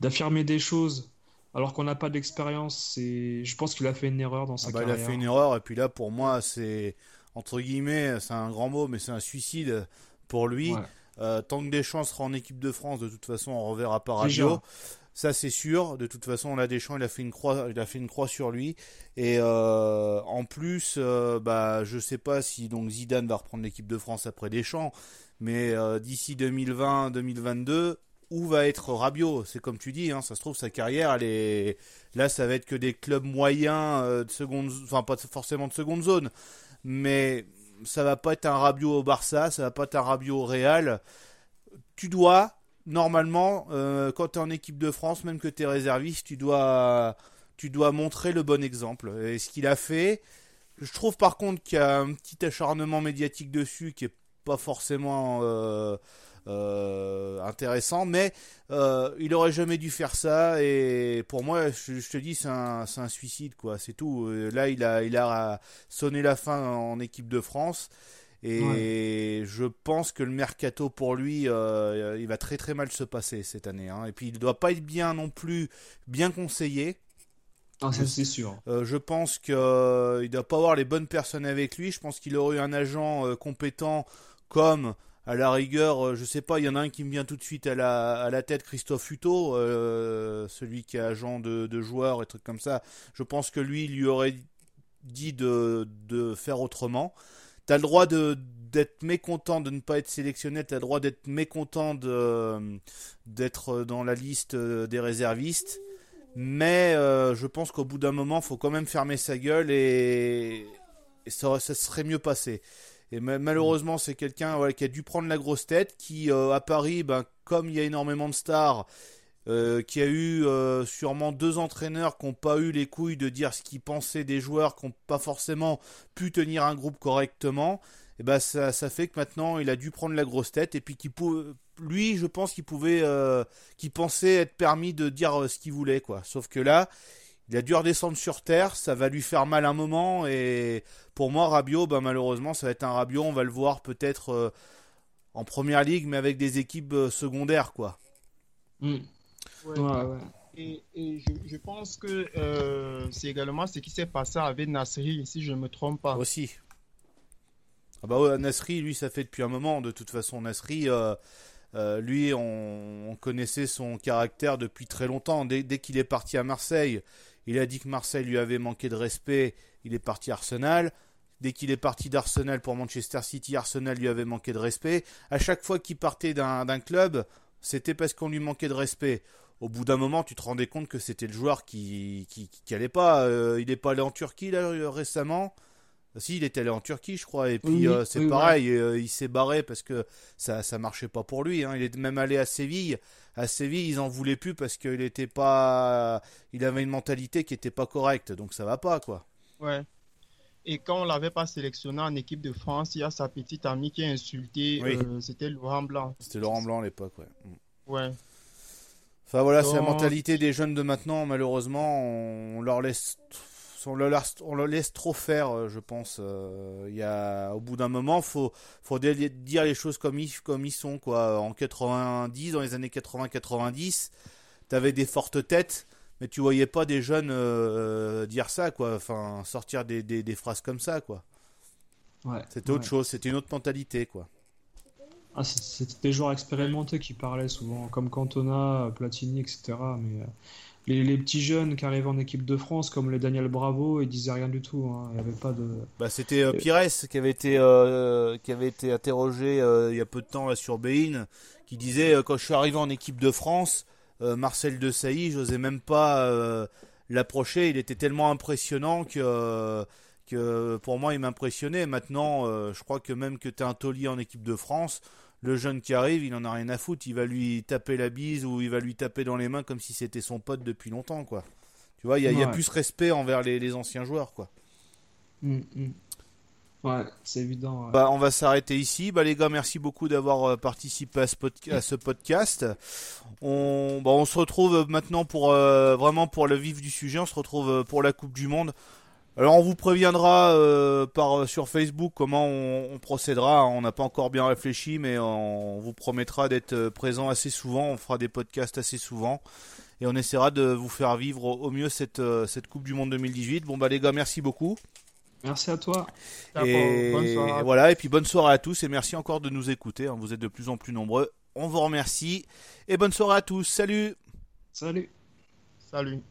d'affirmer des choses alors qu'on n'a pas d'expérience. Je pense qu'il a fait une erreur dans sa ah bah, carrière. Il a fait une erreur, et puis là, pour moi, c'est entre guillemets, c'est un grand mot, mais c'est un suicide pour lui. Euh, tant que Deschamps sera en équipe de France, de toute façon, on reverra pas Radio. Ça, c'est sûr. De toute façon, on a Deschamps, il a fait une croix, il a fait une croix sur lui. Et euh, en plus, euh, bah, je sais pas si donc Zidane va reprendre l'équipe de France après Deschamps, mais d'ici 2020-2022, où va être Rabiot? C'est comme tu dis, hein, ça se trouve sa carrière, là, ça va être que des clubs moyens euh, de seconde, enfin pas forcément de seconde zone, mais ça va pas être un Rabiot au Barça, ça va pas être un Rabiot au Real. Tu dois normalement, euh, quand tu es en équipe de France, même que tu es réserviste, tu dois, tu dois montrer le bon exemple. Et ce qu'il a fait, je trouve par contre qu'il y a un petit acharnement médiatique dessus qui est pas forcément euh, euh, intéressant, mais euh, il aurait jamais dû faire ça. Et pour moi, je, te dis, c'est un, un, suicide, quoi. C'est tout. Euh, là, il a, il a sonné la fin en équipe de France. Et je pense que le mercato pour lui, il va très très mal se passer cette année. Hein. Et puis il ne doit pas être bien non plus bien conseillé. Ah, c'est sûr. je pense qu'il ne doit pas avoir les bonnes personnes avec lui. Je pense qu'il aurait eu un agent compétent comme à la rigueur, euh, je sais pas, il y en a un qui me vient tout de suite à la, à la tête, Christophe Hutto, euh, celui qui est agent de, de joueurs et trucs comme ça. Je pense que lui, il lui aurait dit de, de faire autrement. T'as le droit de d'être mécontent de ne pas être sélectionné, t'as le droit d'être mécontent d'être dans la liste des réservistes, mais euh, je pense qu'au bout d'un moment, faut quand même fermer sa gueule et, et ça, ça serait mieux passé. Et malheureusement, c'est quelqu'un qui a dû prendre la grosse tête, qui euh, à Paris, ben, comme il y a énormément de stars, euh, qui a eu euh, sûrement deux entraîneurs qui n'ont pas eu les couilles de dire ce qu'ils pensaient des joueurs, qui n'ont pas forcément pu tenir un groupe correctement, et ben ça, ça, fait que maintenant il a dû prendre la grosse tête et puis qu'il lui, je pense qu'il pouvait, qu'il pensait être permis de dire ce qu'il voulait quoi. Sauf que là, il a dû redescendre sur terre, ça va lui faire mal un moment et pour moi Rabiot, bah, malheureusement ça va être un Rabiot, on va le voir peut-être euh, en première ligue mais avec des équipes euh, secondaires quoi. Hmm. Ouais, ouais. Et, et je, je, pense que euh, c'est également ce qui s'est passé avec Nasri, si je ne me trompe pas. Aussi. Ah bah ouais, Nasri, lui, ça fait depuis un moment. De toute façon, Nasri, euh, euh, lui, on, on, connaissait son caractère depuis très longtemps. Dès, dès qu'il est parti à Marseille, il a dit que Marseille lui avait manqué de respect. Il est parti Arsenal. Dès qu'il est parti d'Arsenal pour Manchester City, Arsenal lui avait manqué de respect. À chaque fois qu'il partait d'un club, c'était parce qu'on lui manquait de respect. Au bout d'un moment, tu te rendais compte que c'était le joueur qui, qui, pas. Euh, il n'est pas allé en Turquie récemment. Si, il était allé en Turquie, je crois. Et puis, Oui, euh, c'est oui, pareil, euh, il s'est barré parce que ça ça marchait pas pour lui. hein. Il est même allé à Séville. À Séville, ils en voulaient plus parce qu'il était pas. Il avait une mentalité qui était pas correcte. Donc, ça va pas, quoi. Ouais. Et quand on l'avait pas sélectionné en équipe de France, il y a sa petite amie qui a insulté. Oui. euh, C'était Laurent Blanc. C'était Laurent Blanc à l'époque, ouais. Mm. Ouais. Enfin voilà, c'est la mentalité des jeunes de maintenant. Malheureusement, on leur laisse, on leur laisse, on leur laisse trop faire, euh, je pense. Euh, Il y a, au bout d'un moment, faut, faut dire les choses comme ils, comme ils sont quoi. En 90, dans les années 80-90, t'avais des fortes têtes, mais tu voyais pas des jeunes euh, dire ça quoi. Enfin, sortir des, des, des phrases comme ça quoi. Ouais, C'était autre ouais. chose, c'était une autre mentalité quoi. Ah, c'était des joueurs expérimentés qui parlaient souvent, comme Cantona, Platini, etc. Mais les, petits jeunes qui arrivaient en équipe de France, comme les Daniel Bravo, ils disaient rien du tout. hein. Il n'y avait pas de. Bah, c'était euh, Pires qui avait été euh, qui avait été interrogé euh, il y a peu de temps sur Bein, qui disait quand je suis arrivé en équipe de France, Marcel Desailly, j'osais même pas l'approcher, il était tellement impressionnant que que pour moi il m'impressionnait. Maintenant, je crois que même que tu un taulier en équipe de France, le jeune qui arrive, il en a rien à foutre, il va lui taper la bise ou il va lui taper dans les mains comme si c'était son pote depuis longtemps quoi. Tu vois, il y a, y plus respect envers les, les anciens joueurs quoi. Mm, mm. Ouais, c'est évident. ouais. Bah, on va s'arrêter ici. Bah, les gars, merci beaucoup d'avoir euh, participé à ce, podca- à ce podcast. On, bah, on se retrouve maintenant pour euh, vraiment pour le vif du sujet. On se retrouve euh, pour la Coupe du Monde. Alors, on vous préviendra euh, par sur Facebook comment on, on procédera. On n'a pas encore bien réfléchi, mais on vous promettra d'être euh, présent assez souvent. On fera des podcasts assez souvent. Et on essaiera de vous faire vivre au mieux cette, euh, cette Coupe du Monde 2018. Bon, bah, les gars, merci beaucoup. Merci à toi. Et Bonne soirée. voilà, et puis bonne soirée à tous et merci encore de nous écouter. hein. Vous êtes de plus en plus nombreux. On vous remercie et bonne soirée à tous. Salut Salut. Salut.